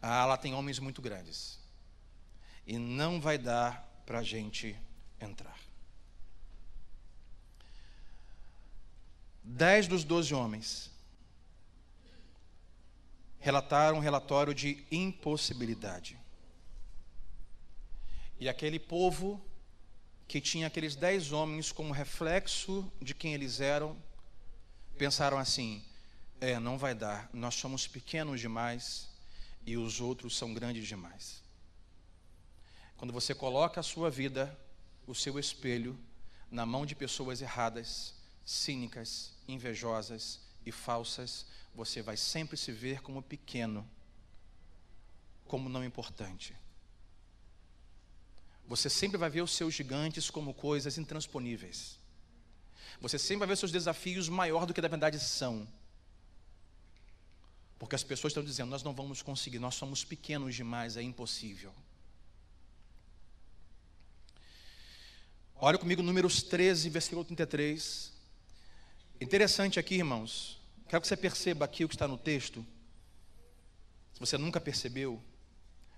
Ah, lá tem homens muito grandes. E não vai dar para a gente entrar. Dez dos doze homens relataram um relatório de impossibilidade. E aquele povo que tinha aqueles dez homens como reflexo de quem eles eram, pensaram assim: é, não vai dar, nós somos pequenos demais, e os outros são grandes demais. Quando você coloca a sua vida, o seu espelho, na mão de pessoas erradas, cínicas, invejosas e falsas, você vai sempre se ver como pequeno, como não importante. Você sempre vai ver os seus gigantes como coisas intransponíveis. Você sempre vai ver seus desafios maior do que na verdade são. Porque as pessoas estão dizendo: nós não vamos conseguir, nós somos pequenos demais, é impossível. Olha comigo números 13, versículo 33. Interessante aqui, irmãos. Quero que você perceba aqui o que está no texto. Se você nunca percebeu,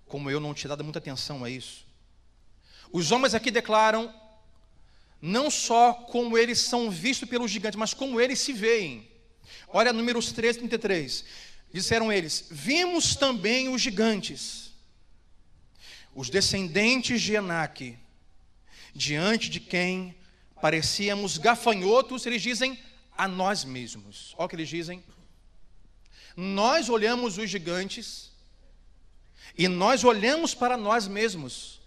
como eu não tinha dado muita atenção a isso. Os homens aqui declaram não só como eles são vistos pelos gigantes, mas como eles se veem. Olha números 13, 33. Disseram eles: Vimos também os gigantes, os descendentes de Enaque diante de quem parecíamos gafanhotos, eles dizem a nós mesmos. Olha o que eles dizem. Nós olhamos os gigantes e nós olhamos para nós mesmos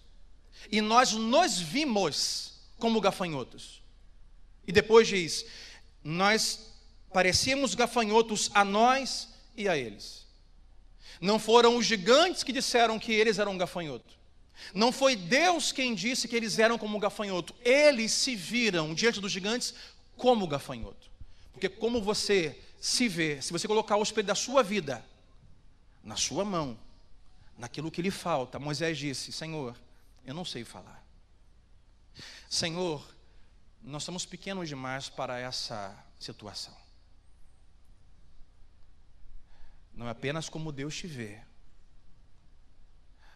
e nós nos vimos como gafanhotos. E depois diz: nós parecíamos gafanhotos a nós e a eles. Não foram os gigantes que disseram que eles eram gafanhotos. Não foi Deus quem disse que eles eram como gafanhoto. Eles se viram diante dos gigantes como gafanhoto. Porque como você se vê, se você colocar o espelho da sua vida na sua mão, naquilo que lhe falta, Moisés disse: Senhor, eu não sei falar. Senhor, nós somos pequenos demais para essa situação. Não é apenas como Deus te vê,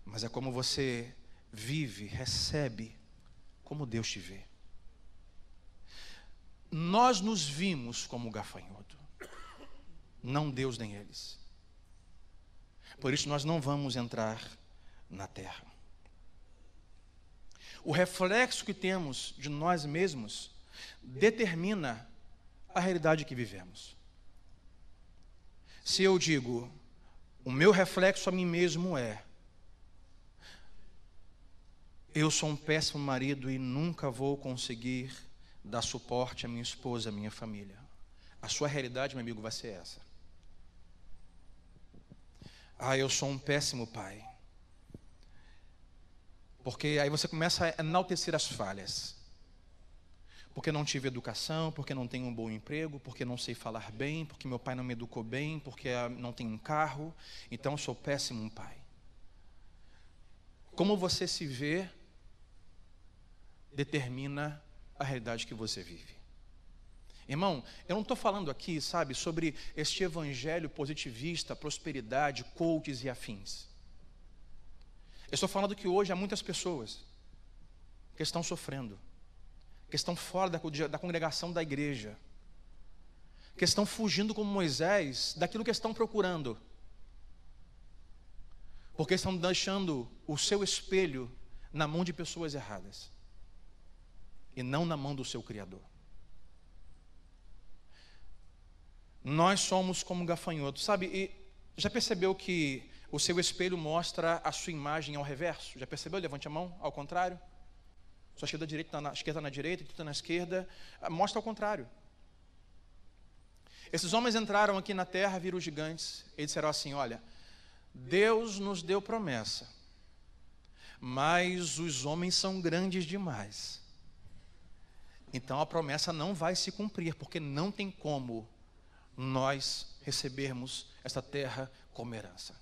mas é como você vive, recebe, como Deus te vê. Nós nos vimos como gafanhoto, não Deus nem eles. Por isso nós não vamos entrar na terra. O reflexo que temos de nós mesmos determina a realidade que vivemos. Se eu digo, o meu reflexo a mim mesmo é eu sou um péssimo marido e nunca vou conseguir dar suporte à minha esposa, à minha família. A sua realidade, meu amigo, vai ser essa. Ah, eu sou um péssimo pai. Porque aí você começa a enaltecer as falhas. Porque não tive educação, porque não tenho um bom emprego, porque não sei falar bem, porque meu pai não me educou bem, porque não tenho um carro, então eu sou péssimo um pai. Como você se vê determina a realidade que você vive. Irmão, eu não estou falando aqui, sabe, sobre este evangelho positivista, prosperidade, coaches e afins. Eu estou falando que hoje há muitas pessoas que estão sofrendo, que estão fora da, da congregação da igreja, que estão fugindo como Moisés daquilo que estão procurando, porque estão deixando o seu espelho na mão de pessoas erradas e não na mão do seu Criador. Nós somos como gafanhotos, sabe? E já percebeu que o seu espelho mostra a sua imagem ao reverso? Já percebeu? Levante a mão, ao contrário. Sua esquerda, direita, na, esquerda na direita, tudo na esquerda. Ah, mostra ao contrário. Esses homens entraram aqui na terra, viram os gigantes, e disseram assim: Olha, Deus nos deu promessa, mas os homens são grandes demais. Então a promessa não vai se cumprir, porque não tem como nós recebermos esta terra como herança.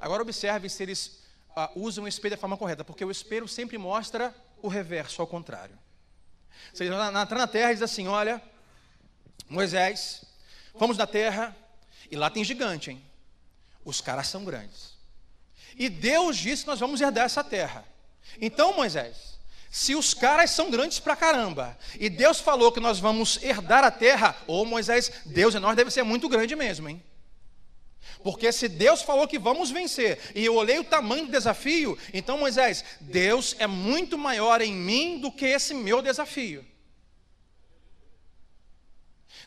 Agora observe se eles ah, usam o espelho da forma correta, porque o espelho sempre mostra o reverso, ao contrário. Se eles entram na terra diz assim: Olha, Moisés, fomos na terra e lá tem gigante, hein? Os caras são grandes. E Deus disse que nós vamos herdar essa terra. Então, Moisés, se os caras são grandes pra caramba, e Deus falou que nós vamos herdar a terra, ô Moisés, Deus em nós deve ser muito grande mesmo, hein? Porque se Deus falou que vamos vencer, e eu olhei o tamanho do desafio, então Moisés, Deus é muito maior em mim do que esse meu desafio.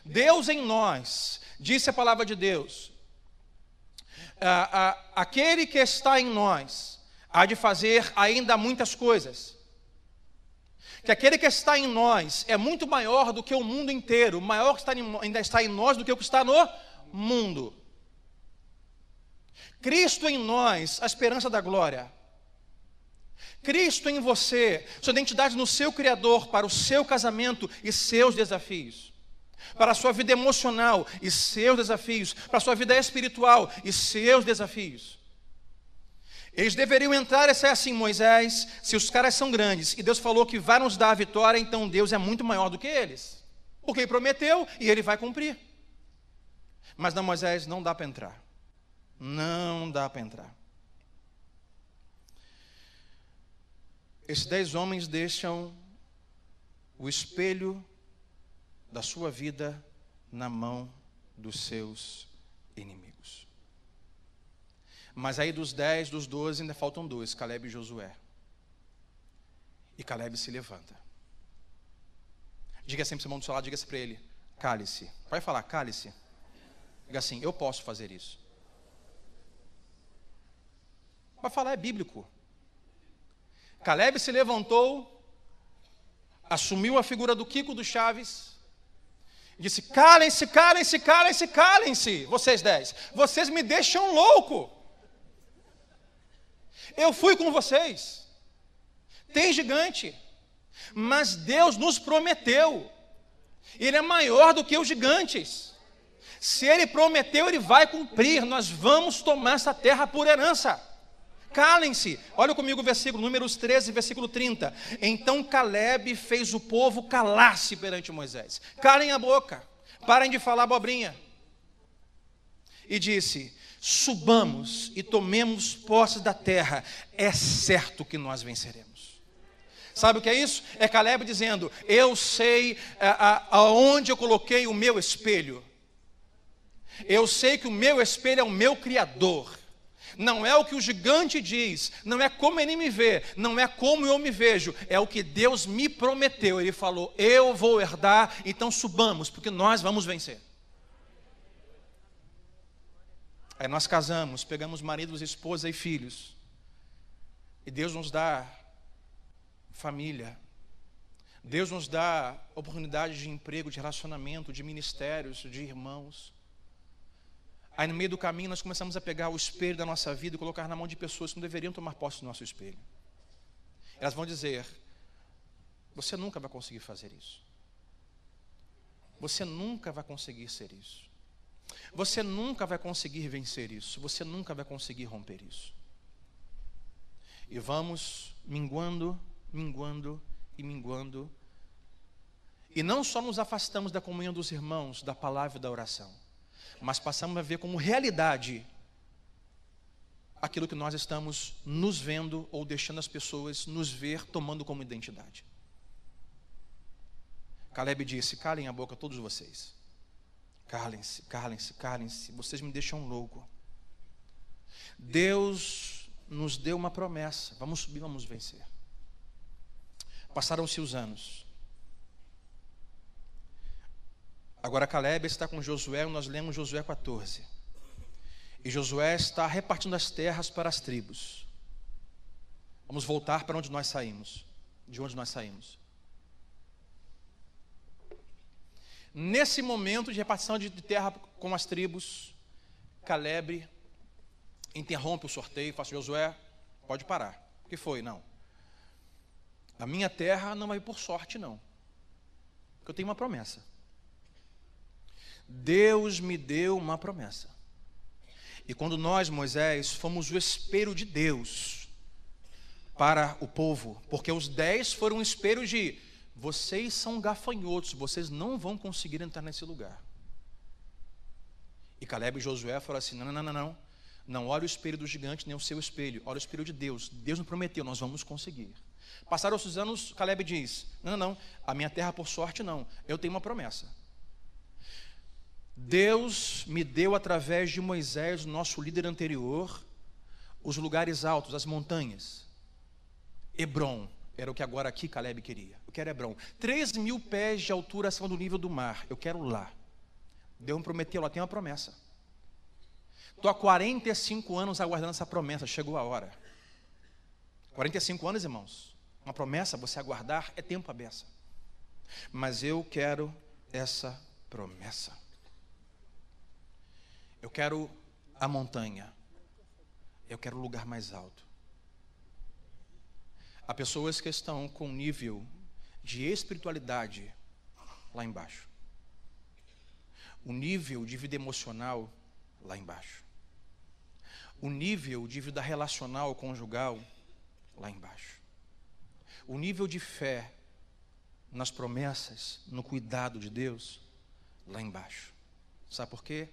Deus em nós, disse a palavra de Deus, aquele que está em nós há de fazer ainda muitas coisas. Que aquele que está em nós é muito maior do que o mundo inteiro, maior que está em, ainda está em nós do que o que está no mundo. Cristo em nós, a esperança da glória. Cristo em você, sua identidade no seu Criador para o seu casamento e seus desafios, para a sua vida emocional e seus desafios, para a sua vida espiritual e seus desafios. Eles deveriam entrar, essa é assim, Moisés, se os caras são grandes e Deus falou que vai nos dar a vitória, então Deus é muito maior do que eles, porque Ele prometeu e Ele vai cumprir. Mas não, Moisés, não dá para entrar. Não dá para entrar. Esses dez homens deixam o espelho da sua vida na mão dos seus inimigos. Mas aí dos dez, dos doze, ainda faltam dois, Caleb e Josué. E Caleb se levanta. Diga sempre, irmão do seu lado, diga-se para ele, cale-se. Vai falar, cale-se. Diga assim, eu posso fazer isso. Vai falar, é bíblico. Caleb se levantou, assumiu a figura do Kiko do Chaves, e disse: Calem-se, calem-se, calem-se, calem-se, vocês dez, vocês me deixam louco. Eu fui com vocês, tem gigante, mas Deus nos prometeu, Ele é maior do que os gigantes. Se Ele prometeu, Ele vai cumprir, nós vamos tomar essa terra por herança. Calem-se. Olha comigo o versículo, números 13, versículo 30. Então Caleb fez o povo calar-se perante Moisés. Calem a boca. Parem de falar abobrinha. E disse: Subamos e tomemos posse da terra. É certo que nós venceremos. Sabe o que é isso? É Caleb dizendo: Eu sei aonde eu coloquei o meu espelho. Eu sei que o meu espelho é o meu Criador não é o que o gigante diz, não é como ele me vê, não é como eu me vejo, é o que Deus me prometeu. Ele falou: Eu vou herdar, então subamos, porque nós vamos vencer. Aí nós casamos, pegamos maridos, esposa e filhos, e Deus nos dá família, Deus nos dá oportunidades de emprego, de relacionamento, de ministérios, de irmãos. Aí no meio do caminho nós começamos a pegar o espelho da nossa vida e colocar na mão de pessoas que não deveriam tomar posse do nosso espelho. Elas vão dizer: Você nunca vai conseguir fazer isso. Você nunca vai conseguir ser isso. Você nunca vai conseguir vencer isso. Você nunca vai conseguir romper isso. E vamos minguando, minguando e minguando. E não só nos afastamos da comunhão dos irmãos, da palavra e da oração mas passamos a ver como realidade aquilo que nós estamos nos vendo ou deixando as pessoas nos ver tomando como identidade. Caleb disse: Calem a boca todos vocês. Calem-se, calem-se, calem-se. Vocês me deixam louco. Deus nos deu uma promessa. Vamos subir, vamos vencer. Passaram-se os anos. Agora Caleb está com Josué, nós lemos Josué 14. E Josué está repartindo as terras para as tribos. Vamos voltar para onde nós saímos. De onde nós saímos. Nesse momento de repartição de terra com as tribos, Caleb interrompe o sorteio e fala assim, Josué, pode parar. O que foi? Não. A minha terra não vai por sorte, não. Porque eu tenho uma promessa. Deus me deu uma promessa. E quando nós, Moisés, fomos o espelho de Deus para o povo, porque os dez foram um espelho de vocês são gafanhotos, vocês não vão conseguir entrar nesse lugar. E Caleb e Josué falaram assim: não, não, não, não, não olhe o espelho do gigante, nem o seu espelho, olha o espelho de Deus. Deus nos prometeu, nós vamos conseguir. Passaram os anos, Caleb diz: não, não, não, a minha terra por sorte não, eu tenho uma promessa. Deus me deu através de Moisés, nosso líder anterior, os lugares altos, as montanhas. Hebron era o que agora aqui Caleb queria. Eu quero Hebron. Três mil pés de altura acima do nível do mar. Eu quero lá. Deus me prometeu, lá tem uma promessa. Estou há 45 anos aguardando essa promessa, chegou a hora. 45 anos, irmãos. Uma promessa, você aguardar, é tempo a beça. Mas eu quero essa promessa. Eu quero a montanha. Eu quero o lugar mais alto. Há pessoas que estão com nível de espiritualidade lá embaixo. O nível de vida emocional lá embaixo. O nível de vida relacional conjugal lá embaixo. O nível de fé nas promessas, no cuidado de Deus, lá embaixo. Sabe por quê?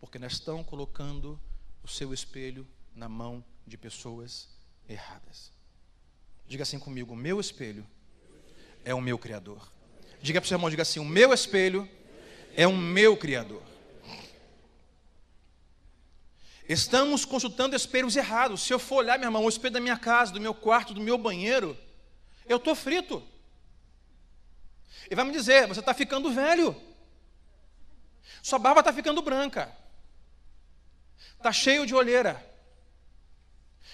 Porque nós estão colocando o seu espelho na mão de pessoas erradas. Diga assim comigo: o meu espelho é o meu Criador. Diga para o seu irmão, diga assim: o meu espelho é o meu Criador. Estamos consultando espelhos errados. Se eu for olhar, meu irmão, o espelho da minha casa, do meu quarto, do meu banheiro, eu estou frito. Ele vai me dizer: você está ficando velho. Sua barba está ficando branca. Está cheio de olheira.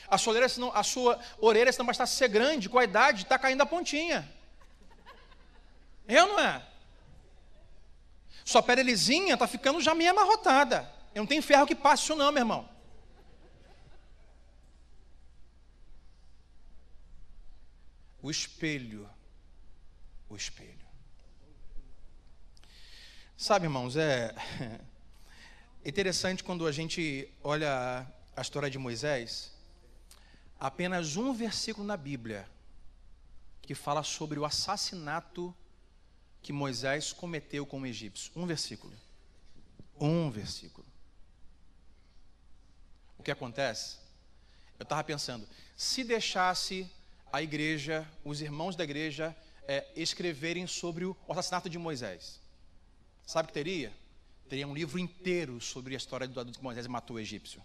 A sua, orelha, senão, a sua orelha, ser grande, com a idade, está caindo a pontinha. Eu não é? Sua pele lisinha está ficando já meio amarrotada. Eu não tenho ferro que passe isso não, meu irmão. O espelho. O espelho. Sabe, irmãos, é *laughs* interessante quando a gente olha a história de Moisés, apenas um versículo na Bíblia que fala sobre o assassinato que Moisés cometeu com o egípcio. Um versículo. Um versículo o que acontece? Eu estava pensando, se deixasse a igreja, os irmãos da igreja, é, escreverem sobre o assassinato de Moisés, sabe o que teria? Teria um livro inteiro sobre a história do que Moisés matou o egípcio.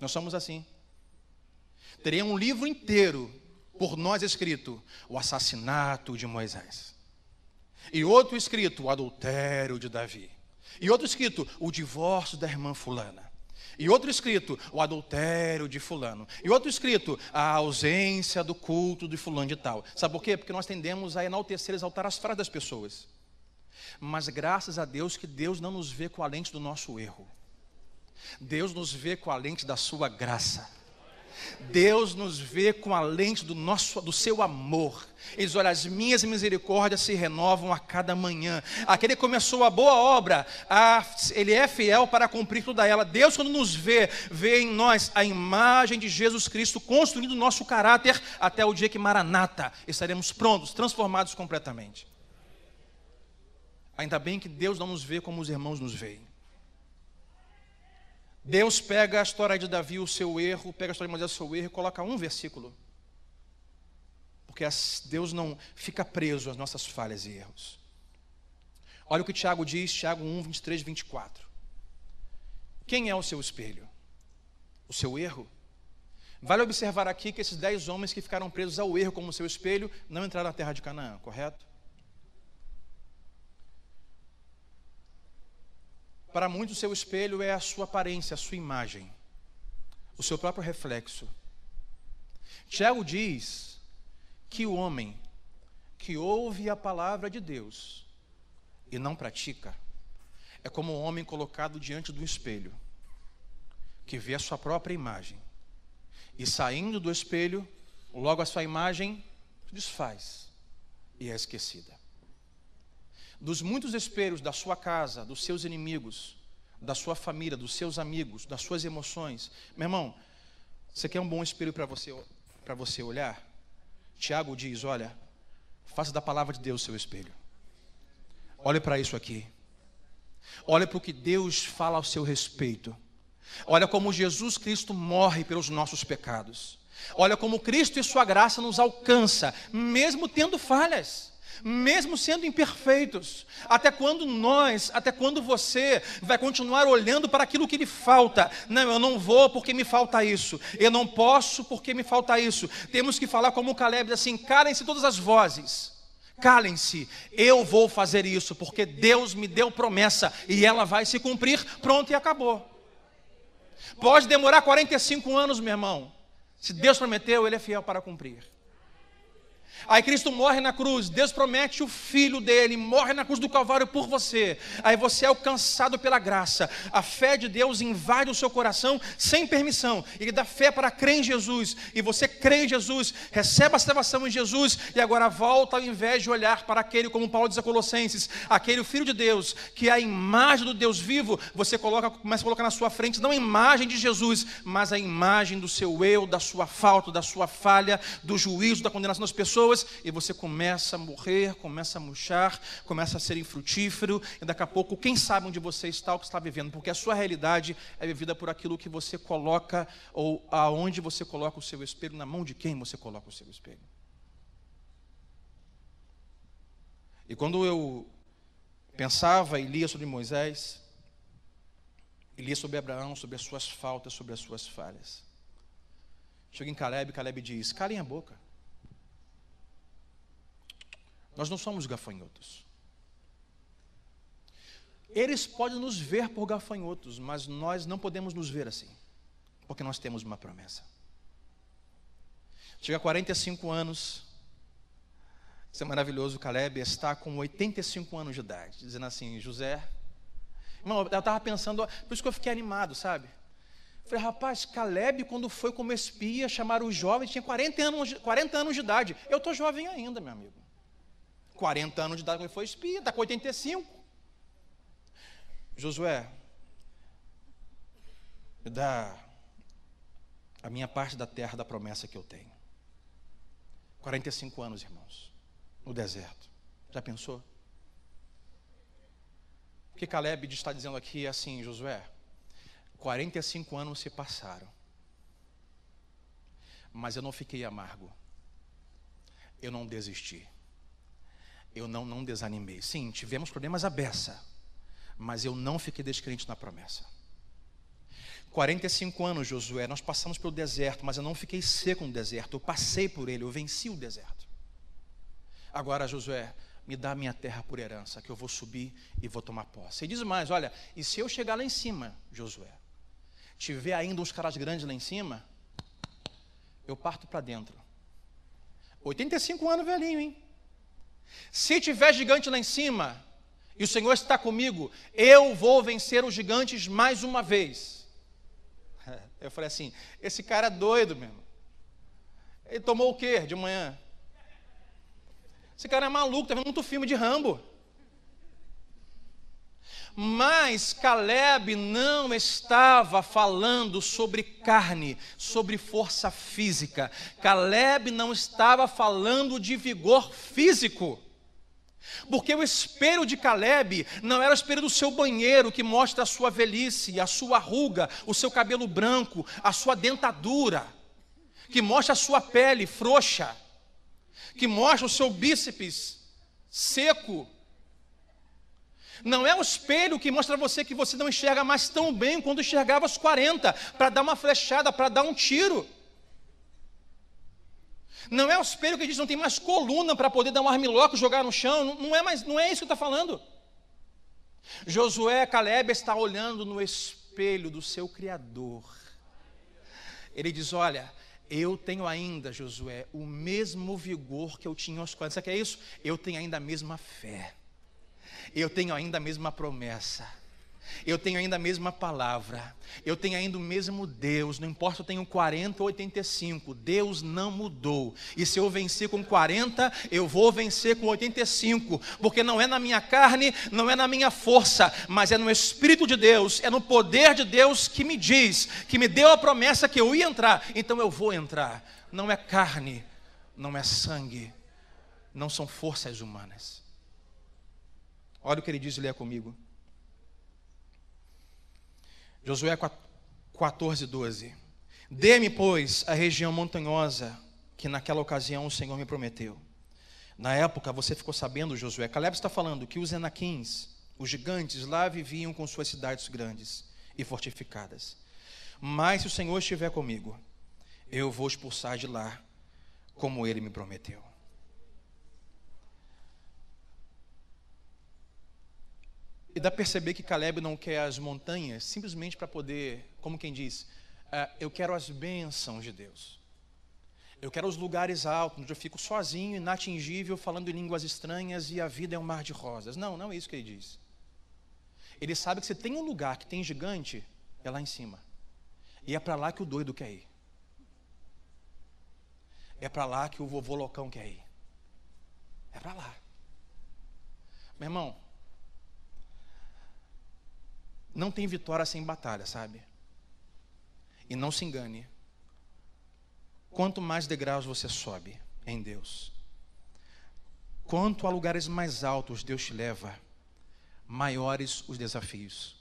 Nós somos assim. Teria um livro inteiro por nós escrito o assassinato de Moisés. E outro escrito o adultério de Davi. E outro escrito o divórcio da irmã fulana. E outro escrito, o adultério de fulano. E outro escrito, a ausência do culto de fulano de tal. Sabe por quê? Porque nós tendemos a enaltecer, exaltar as frases das pessoas. Mas graças a Deus que Deus não nos vê com a lente do nosso erro. Deus nos vê com a lente da sua graça. Deus nos vê com a lente do, nosso, do seu amor. Ele diz: Olha, as minhas misericórdias se renovam a cada manhã. Aquele que começou a boa obra, a, ele é fiel para cumprir toda ela. Deus, quando nos vê, vê em nós a imagem de Jesus Cristo, construindo o nosso caráter até o dia que Maranata estaremos prontos, transformados completamente. Ainda bem que Deus não nos vê como os irmãos nos veem. Deus pega a história de Davi, o seu erro, pega a história de Moisés, o seu erro, e coloca um versículo. Porque Deus não fica preso às nossas falhas e erros. Olha o que Tiago diz, Tiago 1, 23, 24. Quem é o seu espelho? O seu erro? Vale observar aqui que esses dez homens que ficaram presos ao erro como seu espelho não entraram na terra de Canaã, correto? Para muitos, o seu espelho é a sua aparência, a sua imagem, o seu próprio reflexo. Tiago diz que o homem que ouve a palavra de Deus e não pratica é como um homem colocado diante do espelho, que vê a sua própria imagem e saindo do espelho, logo a sua imagem desfaz e é esquecida dos muitos espelhos da sua casa, dos seus inimigos, da sua família, dos seus amigos, das suas emoções. Meu irmão, você quer um bom espelho para você, para você olhar? Tiago diz: olha, faça da palavra de Deus seu espelho. Olhe para isso aqui. Olhe para o que Deus fala ao seu respeito. Olha como Jesus Cristo morre pelos nossos pecados. Olha como Cristo e Sua graça nos alcança, mesmo tendo falhas mesmo sendo imperfeitos. Até quando nós, até quando você vai continuar olhando para aquilo que lhe falta? Não, eu não vou porque me falta isso. Eu não posso porque me falta isso. Temos que falar como o Caleb assim: calem-se todas as vozes. Calem-se, eu vou fazer isso, porque Deus me deu promessa e ela vai se cumprir. Pronto e acabou. Pode demorar 45 anos, meu irmão. Se Deus prometeu, Ele é fiel para cumprir. Aí Cristo morre na cruz, Deus promete o filho dele, morre na cruz do Calvário por você. Aí você é alcançado pela graça. A fé de Deus invade o seu coração sem permissão. Ele dá fé para crer em Jesus. E você crê em Jesus, recebe a salvação em Jesus e agora volta ao invés de olhar para aquele, como Paulo diz a Colossenses, aquele filho de Deus, que é a imagem do Deus vivo, você coloca, começa a colocar na sua frente não a imagem de Jesus, mas a imagem do seu eu, da sua falta, da sua falha, do juízo, da condenação das pessoas pessoas e você começa a morrer, começa a murchar, começa a ser infrutífero e daqui a pouco, quem sabe onde você está, o que está vivendo, porque a sua realidade é vivida por aquilo que você coloca ou aonde você coloca o seu espelho, na mão de quem você coloca o seu espelho. E quando eu pensava e lia sobre Moisés, e lia sobre Abraão, sobre as suas faltas, sobre as suas falhas. Chega em Caleb, Caleb diz: calem a boca. Nós não somos gafanhotos. Eles podem nos ver por gafanhotos, mas nós não podemos nos ver assim, porque nós temos uma promessa. Chega a 45 anos, isso é maravilhoso, Caleb está com 85 anos de idade, dizendo assim, José, irmão, eu estava pensando, por isso que eu fiquei animado, sabe? Falei, rapaz, Caleb, quando foi como espia, chamaram os jovens, tinha 40 anos, 40 anos de idade. Eu estou jovem ainda, meu amigo. 40 anos de idade quando ele foi espia, está com 85. Josué, me dá a minha parte da terra da promessa que eu tenho. 45 anos, irmãos, no deserto. Já pensou? O que Caleb está dizendo aqui é assim, Josué: 45 anos se passaram, mas eu não fiquei amargo, eu não desisti eu não, não desanimei. Sim, tivemos problemas à beça, mas eu não fiquei descrente na promessa. 45 anos, Josué, nós passamos pelo deserto, mas eu não fiquei seco no deserto, eu passei por ele, eu venci o deserto. Agora, Josué, me dá minha terra por herança, que eu vou subir e vou tomar posse. E diz mais: olha, e se eu chegar lá em cima, Josué, tiver ainda uns caras grandes lá em cima, eu parto para dentro. 85 anos velhinho, hein? Se tiver gigante lá em cima, e o Senhor está comigo, eu vou vencer os gigantes mais uma vez. *laughs* Eu falei assim: esse cara é doido mesmo. Ele tomou o que de manhã? Esse cara é maluco, está vendo muito filme de Rambo. Mas Caleb não estava falando sobre carne, sobre força física. Caleb não estava falando de vigor físico. Porque o espelho de Caleb não era o espelho do seu banheiro que mostra a sua velhice, a sua ruga, o seu cabelo branco, a sua dentadura, que mostra a sua pele frouxa, que mostra o seu bíceps seco, não é um espelho que mostra a você que você não enxerga mais tão bem quando enxergava aos 40, para dar uma flechada, para dar um tiro. Não é o espelho que diz não tem mais coluna para poder dar um armilhoco, jogar no chão. Não, não, é mais, não é isso que está falando. Josué Caleb está olhando no espelho do seu Criador. Ele diz: Olha, eu tenho ainda, Josué, o mesmo vigor que eu tinha aos 40. Sabe o que é isso? Eu tenho ainda a mesma fé eu tenho ainda a mesma promessa. Eu tenho ainda a mesma palavra. Eu tenho ainda o mesmo Deus. Não importa se eu tenho 40 ou 85. Deus não mudou. E se eu vencer com 40, eu vou vencer com 85. Porque não é na minha carne, não é na minha força, mas é no Espírito de Deus, é no poder de Deus que me diz, que me deu a promessa que eu ia entrar. Então eu vou entrar. Não é carne, não é sangue, não são forças humanas. Olha o que ele diz, leia comigo. Josué 14, 12. Dê-me, pois, a região montanhosa que naquela ocasião o Senhor me prometeu. Na época, você ficou sabendo, Josué, Caleb está falando que os enaquins, os gigantes, lá viviam com suas cidades grandes e fortificadas. Mas se o Senhor estiver comigo, eu vou expulsar de lá, como ele me prometeu. E dá para perceber que Caleb não quer as montanhas simplesmente para poder, como quem diz, uh, eu quero as bênçãos de Deus. Eu quero os lugares altos, onde eu fico sozinho, inatingível, falando em línguas estranhas e a vida é um mar de rosas. Não, não é isso que ele diz. Ele sabe que se tem um lugar que tem gigante, é lá em cima. E é para lá que o doido quer ir. É para lá que o vovô loucão quer ir. É para lá. Meu irmão, não tem vitória sem batalha, sabe? E não se engane. Quanto mais degraus você sobe em Deus, quanto a lugares mais altos Deus te leva, maiores os desafios,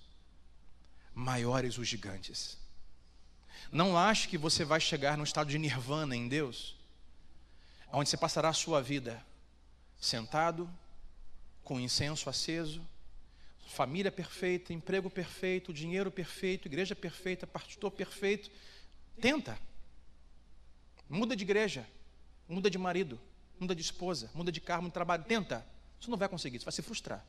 maiores os gigantes. Não ache que você vai chegar no estado de nirvana em Deus, onde você passará a sua vida sentado, com incenso aceso, família perfeita, emprego perfeito, dinheiro perfeito, igreja perfeita, pastor perfeito. Tenta. Muda de igreja, muda de marido, muda de esposa, muda de carro, muda de trabalho. Tenta. Você não vai conseguir, você vai se frustrar.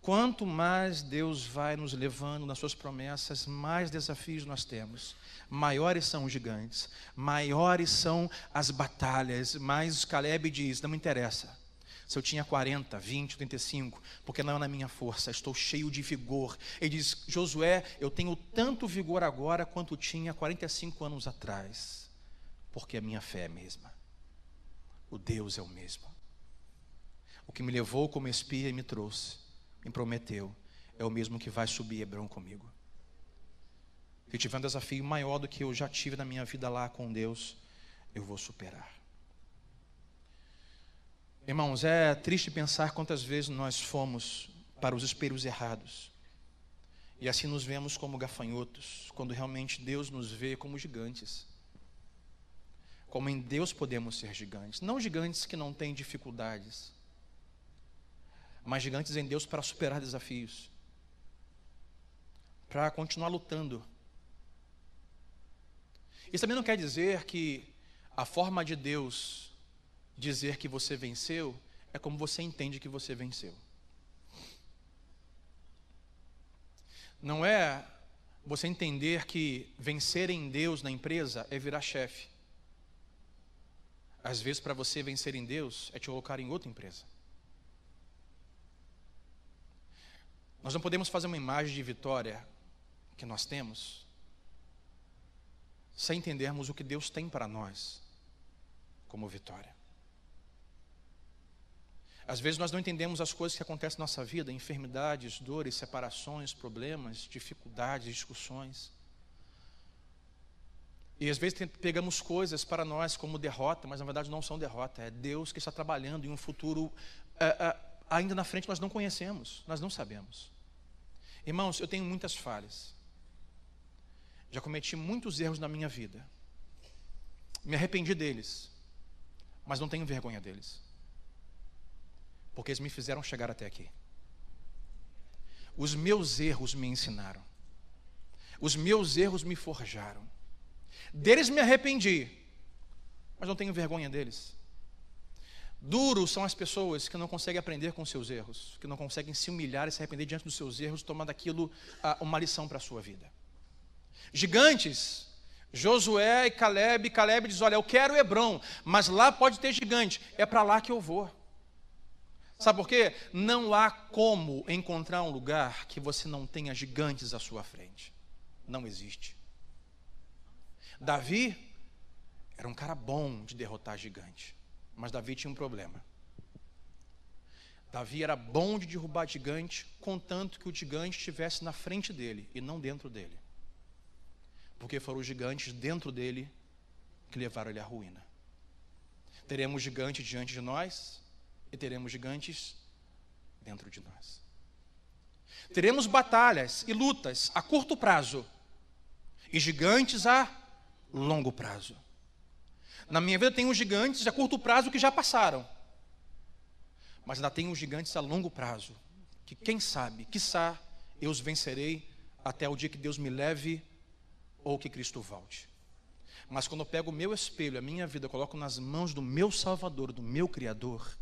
Quanto mais Deus vai nos levando nas suas promessas, mais desafios nós temos. Maiores são os gigantes, maiores são as batalhas. Mas Caleb diz: não me interessa se eu tinha 40, 20, 35, porque não é na minha força, estou cheio de vigor. Ele diz: Josué, eu tenho tanto vigor agora quanto tinha 45 anos atrás, porque a minha fé é a mesma. O Deus é o mesmo. O que me levou como espia e me trouxe, me prometeu, é o mesmo que vai subir Hebron comigo. Se tiver um desafio maior do que eu já tive na minha vida lá com Deus, eu vou superar. Irmãos, é triste pensar quantas vezes nós fomos para os espelhos errados. E assim nos vemos como gafanhotos, quando realmente Deus nos vê como gigantes. Como em Deus podemos ser gigantes. Não gigantes que não têm dificuldades, mas gigantes em Deus para superar desafios, para continuar lutando. Isso também não quer dizer que a forma de Deus dizer que você venceu é como você entende que você venceu. Não é você entender que vencer em Deus na empresa é virar chefe. Às vezes, para você vencer em Deus, é te colocar em outra empresa. Nós não podemos fazer uma imagem de vitória que nós temos sem entendermos o que Deus tem para nós como vitória. Às vezes nós não entendemos as coisas que acontecem na nossa vida, enfermidades, dores, separações, problemas, dificuldades, discussões. E às vezes pegamos coisas para nós como derrota, mas na verdade não são derrota, é Deus que está trabalhando em um futuro é, é, ainda na frente nós não conhecemos, nós não sabemos. Irmãos, eu tenho muitas falhas, já cometi muitos erros na minha vida, me arrependi deles, mas não tenho vergonha deles porque eles me fizeram chegar até aqui. Os meus erros me ensinaram. Os meus erros me forjaram. Deles me arrependi, mas não tenho vergonha deles. Duros são as pessoas que não conseguem aprender com seus erros, que não conseguem se humilhar e se arrepender diante dos seus erros, tomando aquilo ah, uma lição para a sua vida. Gigantes, Josué e Caleb, Caleb diz: Olha, eu quero Hebron, mas lá pode ter gigante, é para lá que eu vou. Sabe por quê? Não há como encontrar um lugar que você não tenha gigantes à sua frente. Não existe. Davi era um cara bom de derrotar gigante, mas Davi tinha um problema. Davi era bom de derrubar gigante, contanto que o gigante estivesse na frente dele e não dentro dele. Porque foram os gigantes dentro dele que levaram ele à ruína. Teremos gigante diante de nós, e teremos gigantes dentro de nós. Teremos batalhas e lutas a curto prazo e gigantes a longo prazo. Na minha vida tem uns gigantes a curto prazo que já passaram, mas ainda tem uns gigantes a longo prazo que quem sabe, quiçá, eu os vencerei até o dia que Deus me leve ou que Cristo volte. Mas quando eu pego o meu espelho, a minha vida, coloco nas mãos do meu Salvador, do meu Criador,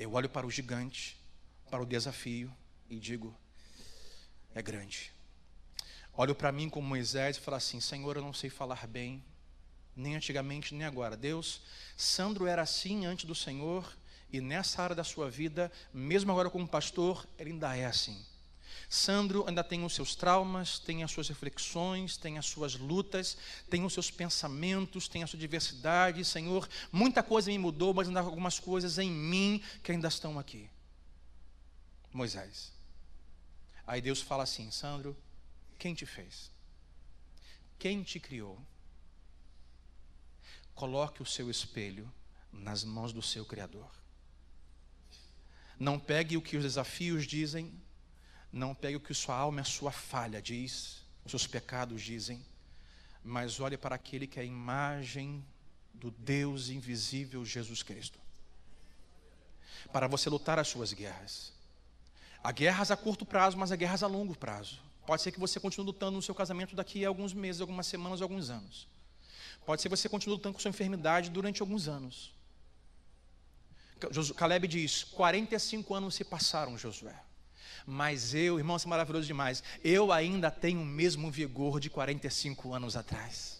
eu olho para o gigante para o desafio e digo: é grande. Olho para mim como Moisés e falo assim: Senhor, eu não sei falar bem, nem antigamente, nem agora. Deus, Sandro era assim antes do Senhor, e nessa área da sua vida, mesmo agora como pastor, ele ainda é assim. Sandro ainda tem os seus traumas, tem as suas reflexões, tem as suas lutas, tem os seus pensamentos, tem a sua diversidade. Senhor, muita coisa me mudou, mas ainda há algumas coisas em mim que ainda estão aqui. Moisés. Aí Deus fala assim: Sandro, quem te fez? Quem te criou? Coloque o seu espelho nas mãos do seu Criador. Não pegue o que os desafios dizem, não pegue o que sua alma e a sua falha diz, os seus pecados dizem, mas olhe para aquele que é a imagem do Deus invisível Jesus Cristo. Para você lutar as suas guerras. Há guerras a curto prazo, mas há guerras a longo prazo. Pode ser que você continue lutando no seu casamento daqui a alguns meses, algumas semanas, alguns anos. Pode ser que você continue lutando com sua enfermidade durante alguns anos. Caleb diz: 45 anos se passaram, Josué. Mas eu, irmão, isso é maravilhoso demais. Eu ainda tenho o mesmo vigor de 45 anos atrás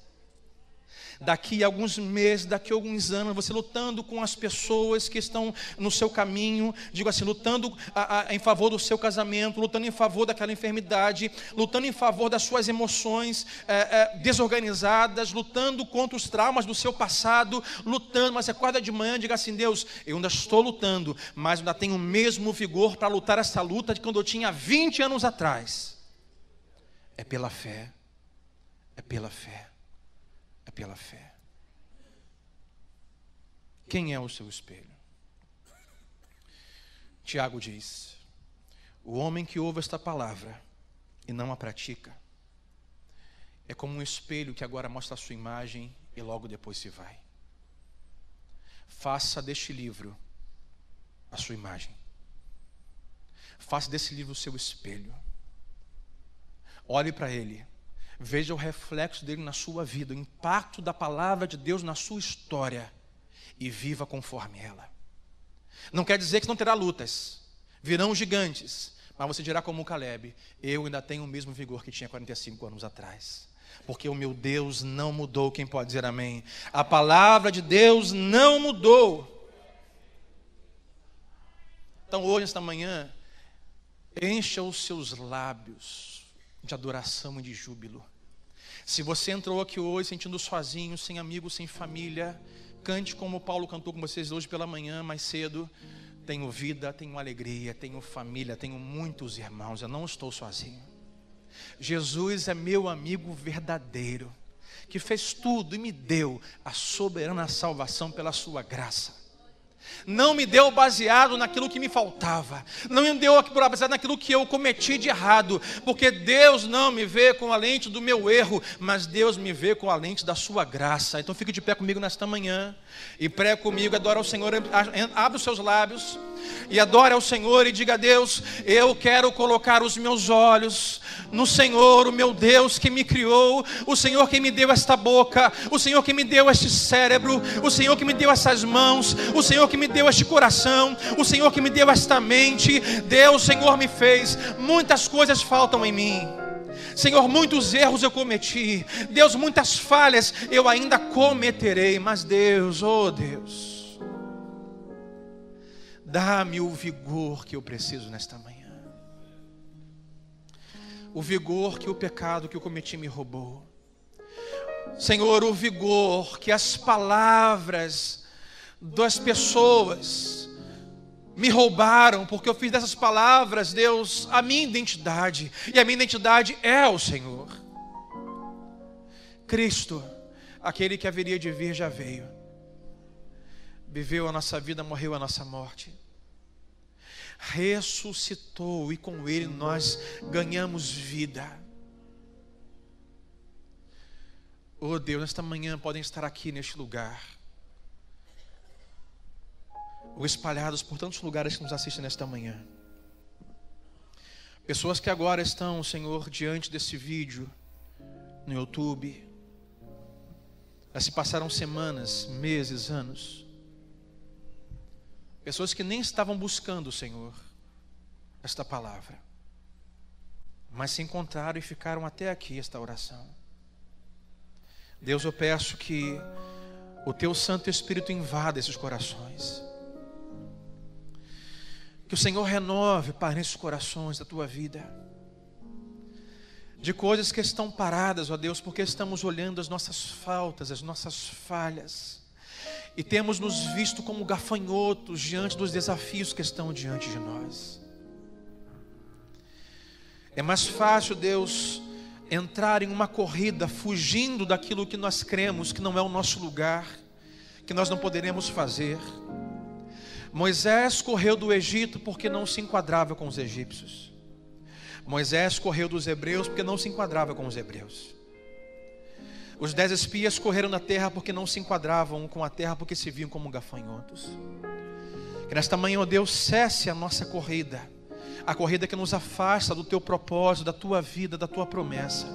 daqui a alguns meses, daqui a alguns anos, você lutando com as pessoas que estão no seu caminho, digo assim, lutando a, a, em favor do seu casamento, lutando em favor daquela enfermidade, lutando em favor das suas emoções é, é, desorganizadas, lutando contra os traumas do seu passado, lutando, mas acorda de manhã e diga assim: Deus, eu ainda estou lutando, mas ainda tenho o mesmo vigor para lutar essa luta de quando eu tinha 20 anos atrás. É pela fé, é pela fé é pela fé. Quem é o seu espelho? Tiago diz: O homem que ouve esta palavra e não a pratica é como um espelho que agora mostra a sua imagem e logo depois se vai. Faça deste livro a sua imagem. Faça desse livro o seu espelho. Olhe para ele Veja o reflexo dele na sua vida, o impacto da palavra de Deus na sua história e viva conforme ela. Não quer dizer que não terá lutas, virão gigantes, mas você dirá como o Caleb: eu ainda tenho o mesmo vigor que tinha 45 anos atrás. Porque o meu Deus não mudou, quem pode dizer amém? A palavra de Deus não mudou. Então, hoje, esta manhã, encha os seus lábios de adoração e de júbilo. Se você entrou aqui hoje sentindo sozinho, sem amigos, sem família, cante como Paulo cantou com vocês hoje pela manhã, mais cedo. Tenho vida, tenho alegria, tenho família, tenho muitos irmãos, eu não estou sozinho. Jesus é meu amigo verdadeiro, que fez tudo e me deu a soberana salvação pela sua graça não me deu baseado naquilo que me faltava, não me deu baseado naquilo que eu cometi de errado, porque Deus não me vê com a lente do meu erro, mas Deus me vê com a lente da sua graça. Então fique de pé comigo nesta manhã e pré comigo, adora ao Senhor, abre os seus lábios e adore ao Senhor e diga a Deus: Eu quero colocar os meus olhos no Senhor, o meu Deus que me criou, o Senhor que me deu esta boca, o Senhor que me deu este cérebro, o Senhor que me deu essas mãos, o Senhor que me deu este coração, o Senhor que me deu esta mente. Deus, Senhor, me fez, muitas coisas faltam em mim. Senhor, muitos erros eu cometi. Deus, muitas falhas eu ainda cometerei. Mas Deus, oh Deus, Dá-me o vigor que eu preciso nesta manhã. O vigor que o pecado que eu cometi me roubou. Senhor, o vigor que as palavras das pessoas me roubaram, porque eu fiz dessas palavras, Deus, a minha identidade, e a minha identidade é o Senhor. Cristo, aquele que haveria de vir, já veio, viveu a nossa vida, morreu a nossa morte ressuscitou e com ele nós ganhamos vida. Oh Deus, nesta manhã podem estar aqui neste lugar, ou espalhados por tantos lugares que nos assistem nesta manhã. Pessoas que agora estão, Senhor, diante desse vídeo no YouTube. Já se passaram semanas, meses, anos Pessoas que nem estavam buscando o Senhor, esta palavra, mas se encontraram e ficaram até aqui esta oração. Deus, eu peço que o teu Santo Espírito invada esses corações. Que o Senhor renove, Pai, nesses corações da tua vida. De coisas que estão paradas, ó Deus, porque estamos olhando as nossas faltas, as nossas falhas. E temos nos visto como gafanhotos diante dos desafios que estão diante de nós. É mais fácil, Deus, entrar em uma corrida fugindo daquilo que nós cremos que não é o nosso lugar, que nós não poderemos fazer. Moisés correu do Egito porque não se enquadrava com os egípcios. Moisés correu dos hebreus porque não se enquadrava com os hebreus. Os dez espias correram na terra porque não se enquadravam com a terra, porque se viam como gafanhotos. Que nesta manhã, ó Deus, cesse a nossa corrida, a corrida que nos afasta do teu propósito, da tua vida, da tua promessa.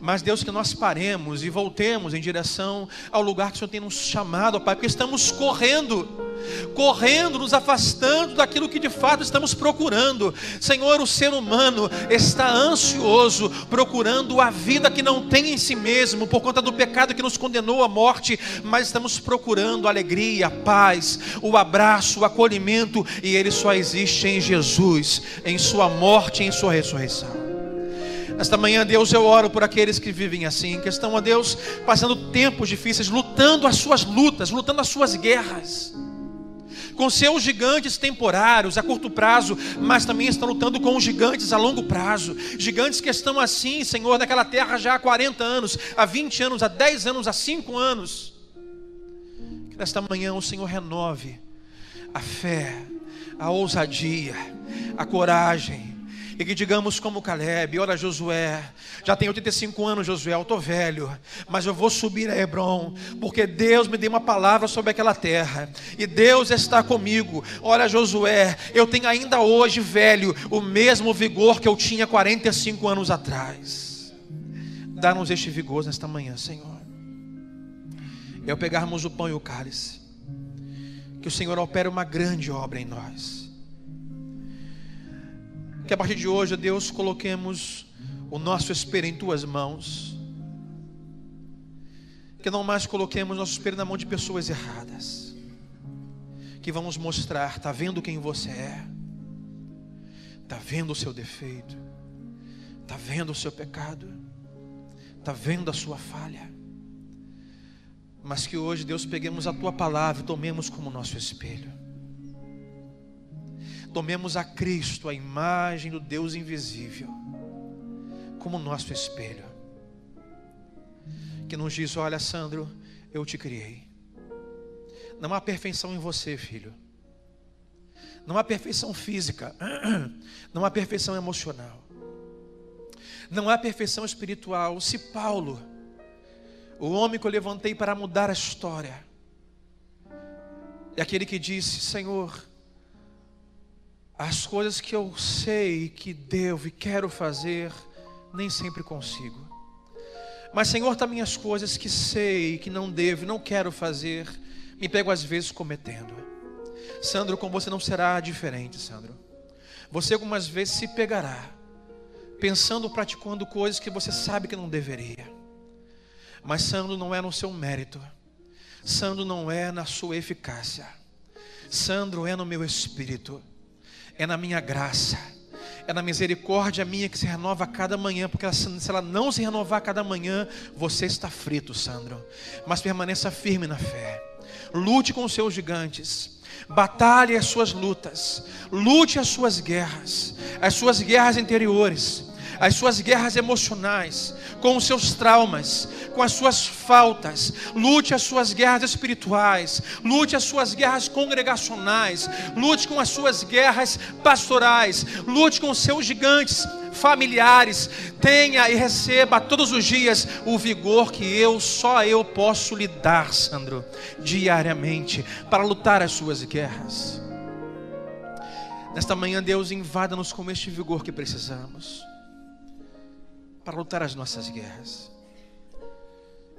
Mas, Deus, que nós paremos e voltemos em direção ao lugar que o Senhor tem nos chamado, Pai, porque estamos correndo correndo, nos afastando daquilo que de fato estamos procurando. Senhor, o ser humano está ansioso, procurando a vida que não tem em si mesmo, por conta do pecado que nos condenou à morte, mas estamos procurando alegria, a paz, o abraço, o acolhimento, e ele só existe em Jesus, em Sua morte e em Sua ressurreição. Esta manhã, Deus, eu oro por aqueles que vivem assim, que estão, a Deus, passando tempos difíceis, lutando as suas lutas, lutando as suas guerras com seus gigantes temporários, a curto prazo, mas também estão lutando com os gigantes a longo prazo. Gigantes que estão assim, Senhor, naquela terra já há 40 anos, há 20 anos, há 10 anos, há 5 anos. Que nesta manhã o Senhor renove a fé, a ousadia, a coragem, e que digamos como Caleb, olha Josué, já tenho 85 anos Josué, eu estou velho, mas eu vou subir a Hebron, porque Deus me deu uma palavra sobre aquela terra, e Deus está comigo, olha Josué, eu tenho ainda hoje velho, o mesmo vigor que eu tinha 45 anos atrás, dá-nos este vigor nesta manhã Senhor, e ao pegarmos o pão e o cálice, que o Senhor opere uma grande obra em nós, que a partir de hoje, Deus, coloquemos o nosso espelho em tuas mãos. Que não mais coloquemos nosso espelho na mão de pessoas erradas. Que vamos mostrar, está vendo quem você é? Está vendo o seu defeito? Está vendo o seu pecado? Está vendo a sua falha? Mas que hoje, Deus, peguemos a tua palavra e tomemos como nosso espelho tomemos a Cristo, a imagem do Deus invisível, como nosso espelho, que nos diz: Olha, Sandro, eu te criei. Não há perfeição em você, filho. Não há perfeição física, *clears throat* não há perfeição emocional, não há perfeição espiritual. Se Paulo, o homem que eu levantei para mudar a história, é aquele que disse: Senhor, as coisas que eu sei que devo e quero fazer, nem sempre consigo. Mas, Senhor, também as coisas que sei que não devo, não quero fazer, me pego às vezes cometendo. Sandro, com você não será diferente, Sandro. Você algumas vezes se pegará pensando, praticando coisas que você sabe que não deveria. Mas Sandro não é no seu mérito. Sandro não é na sua eficácia. Sandro é no meu espírito é na minha graça, é na misericórdia minha que se renova a cada manhã, porque se ela não se renovar a cada manhã, você está frito, Sandro. Mas permaneça firme na fé, lute com os seus gigantes. Batalhe as suas lutas, lute as suas guerras, as suas guerras interiores, as suas guerras emocionais, com os seus traumas, com as suas faltas, lute as suas guerras espirituais, lute as suas guerras congregacionais, lute com as suas guerras pastorais, lute com os seus gigantes familiares, tenha e receba todos os dias o vigor que eu, só eu posso lhe dar, Sandro, diariamente, para lutar as suas guerras. Nesta manhã, Deus invada-nos com este vigor que precisamos para lutar as nossas guerras.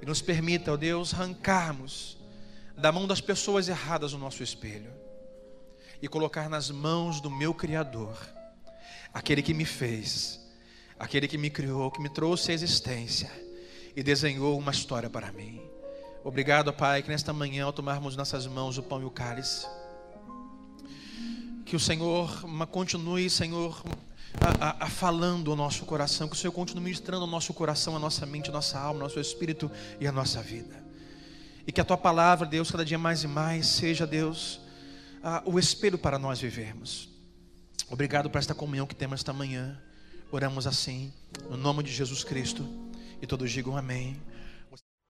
E nos permita, ó Deus, arrancarmos da mão das pessoas erradas o nosso espelho e colocar nas mãos do meu Criador, aquele que me fez, aquele que me criou, que me trouxe à existência e desenhou uma história para mim. Obrigado, Pai, que nesta manhã, ao tomarmos nossas mãos o pão e o cálice, que o Senhor continue, Senhor, a, a, a, falando ao nosso coração, que o Senhor continue ministrando ao nosso coração, a nossa mente, a nossa alma, nosso espírito e a nossa vida. E que a tua palavra, Deus, cada dia mais e mais, seja, Deus, a, o espelho para nós vivermos. Obrigado por esta comunhão que temos esta manhã. Oramos assim, no nome de Jesus Cristo. E todos digam amém.